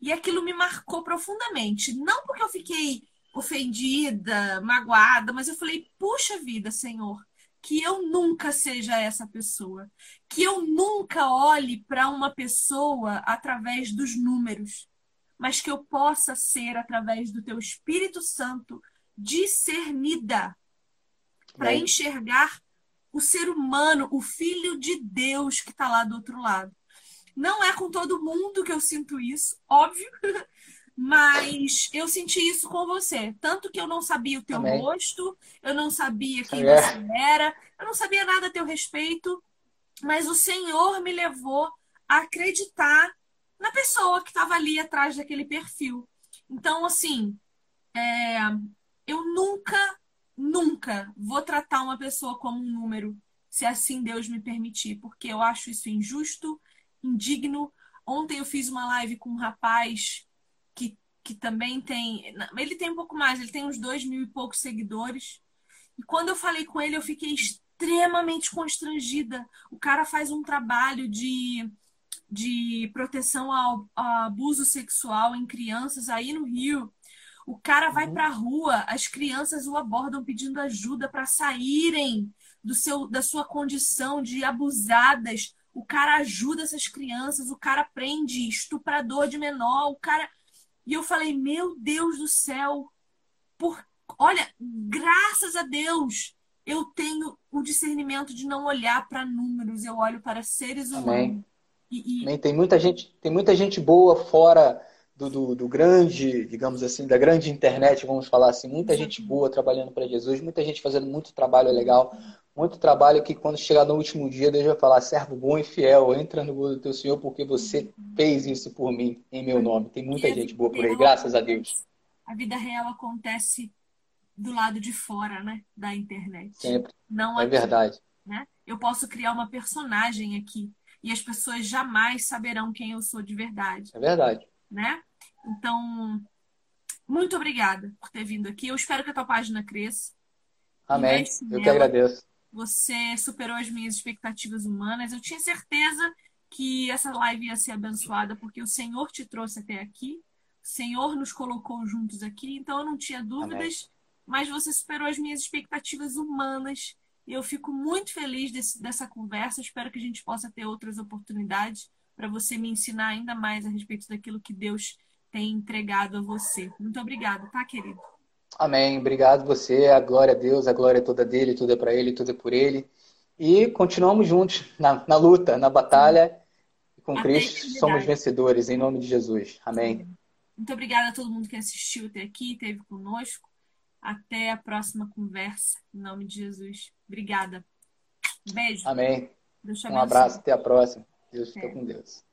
E aquilo me marcou profundamente. Não porque eu fiquei ofendida, magoada, mas eu falei: puxa vida, Senhor, que eu nunca seja essa pessoa. Que eu nunca olhe para uma pessoa através dos números, mas que eu possa ser, através do teu Espírito Santo, discernida para enxergar o ser humano, o filho de Deus que está lá do outro lado. Não é com todo mundo que eu sinto isso, óbvio, mas eu senti isso com você. Tanto que eu não sabia o teu Amém. rosto, eu não sabia quem é. você era, eu não sabia nada a teu respeito, mas o Senhor me levou a acreditar na pessoa que estava ali atrás daquele perfil. Então, assim, é, eu nunca, nunca vou tratar uma pessoa como um número, se assim Deus me permitir, porque eu acho isso injusto, indigno. Ontem eu fiz uma live com um rapaz que, também tem. Ele tem um pouco mais, ele tem uns dois mil e poucos seguidores. E quando eu falei com ele, eu fiquei extremamente constrangida. O cara faz um trabalho de, de proteção ao, ao abuso sexual em crianças aí no Rio. O cara vai uhum. para a rua, as crianças o abordam pedindo ajuda para saírem do seu, da sua condição de abusadas o cara ajuda essas crianças, o cara prende estuprador de menor, o cara. E eu falei, meu Deus do céu, por... olha, graças a Deus, eu tenho o discernimento de não olhar para números, eu olho para seres humanos. Amém. E, e... Tem muita gente, tem muita gente boa fora do, do, do, grande, digamos assim, da grande internet, vamos falar assim, muita gente boa trabalhando para Jesus, muita gente fazendo muito trabalho legal, muito trabalho que quando chegar no último dia, Deus vai falar, servo bom e fiel, entra no do teu Senhor porque você fez isso por mim, em meu nome. Tem muita gente boa por aí, graças a Deus. A vida real acontece do lado de fora, né, da internet. Sempre. Não é aqui, verdade. Né? Eu posso criar uma personagem aqui e as pessoas jamais saberão quem eu sou de verdade. É verdade. Né? Então, muito obrigada por ter vindo aqui. Eu espero que a tua página cresça. Amém. Eu que agradeço. Você superou as minhas expectativas humanas. Eu tinha certeza que essa live ia ser abençoada porque o Senhor te trouxe até aqui. O Senhor nos colocou juntos aqui, então eu não tinha dúvidas, Amém. mas você superou as minhas expectativas humanas. E eu fico muito feliz desse, dessa conversa. Espero que a gente possa ter outras oportunidades para você me ensinar ainda mais a respeito daquilo que Deus tem entregado a você. Muito obrigada, tá, querido? Amém. Obrigado você. A glória a Deus, a glória é toda dele, tudo é para ele, tudo é por ele. E continuamos juntos na, na luta, na batalha. Com até Cristo somos vencedores, em nome de Jesus. Amém. Muito obrigada a todo mundo que assistiu até aqui, esteve conosco. Até a próxima conversa, em nome de Jesus. Obrigada. Beijo. Amém. Um abraço, até a próxima. Deus fica é. com Deus.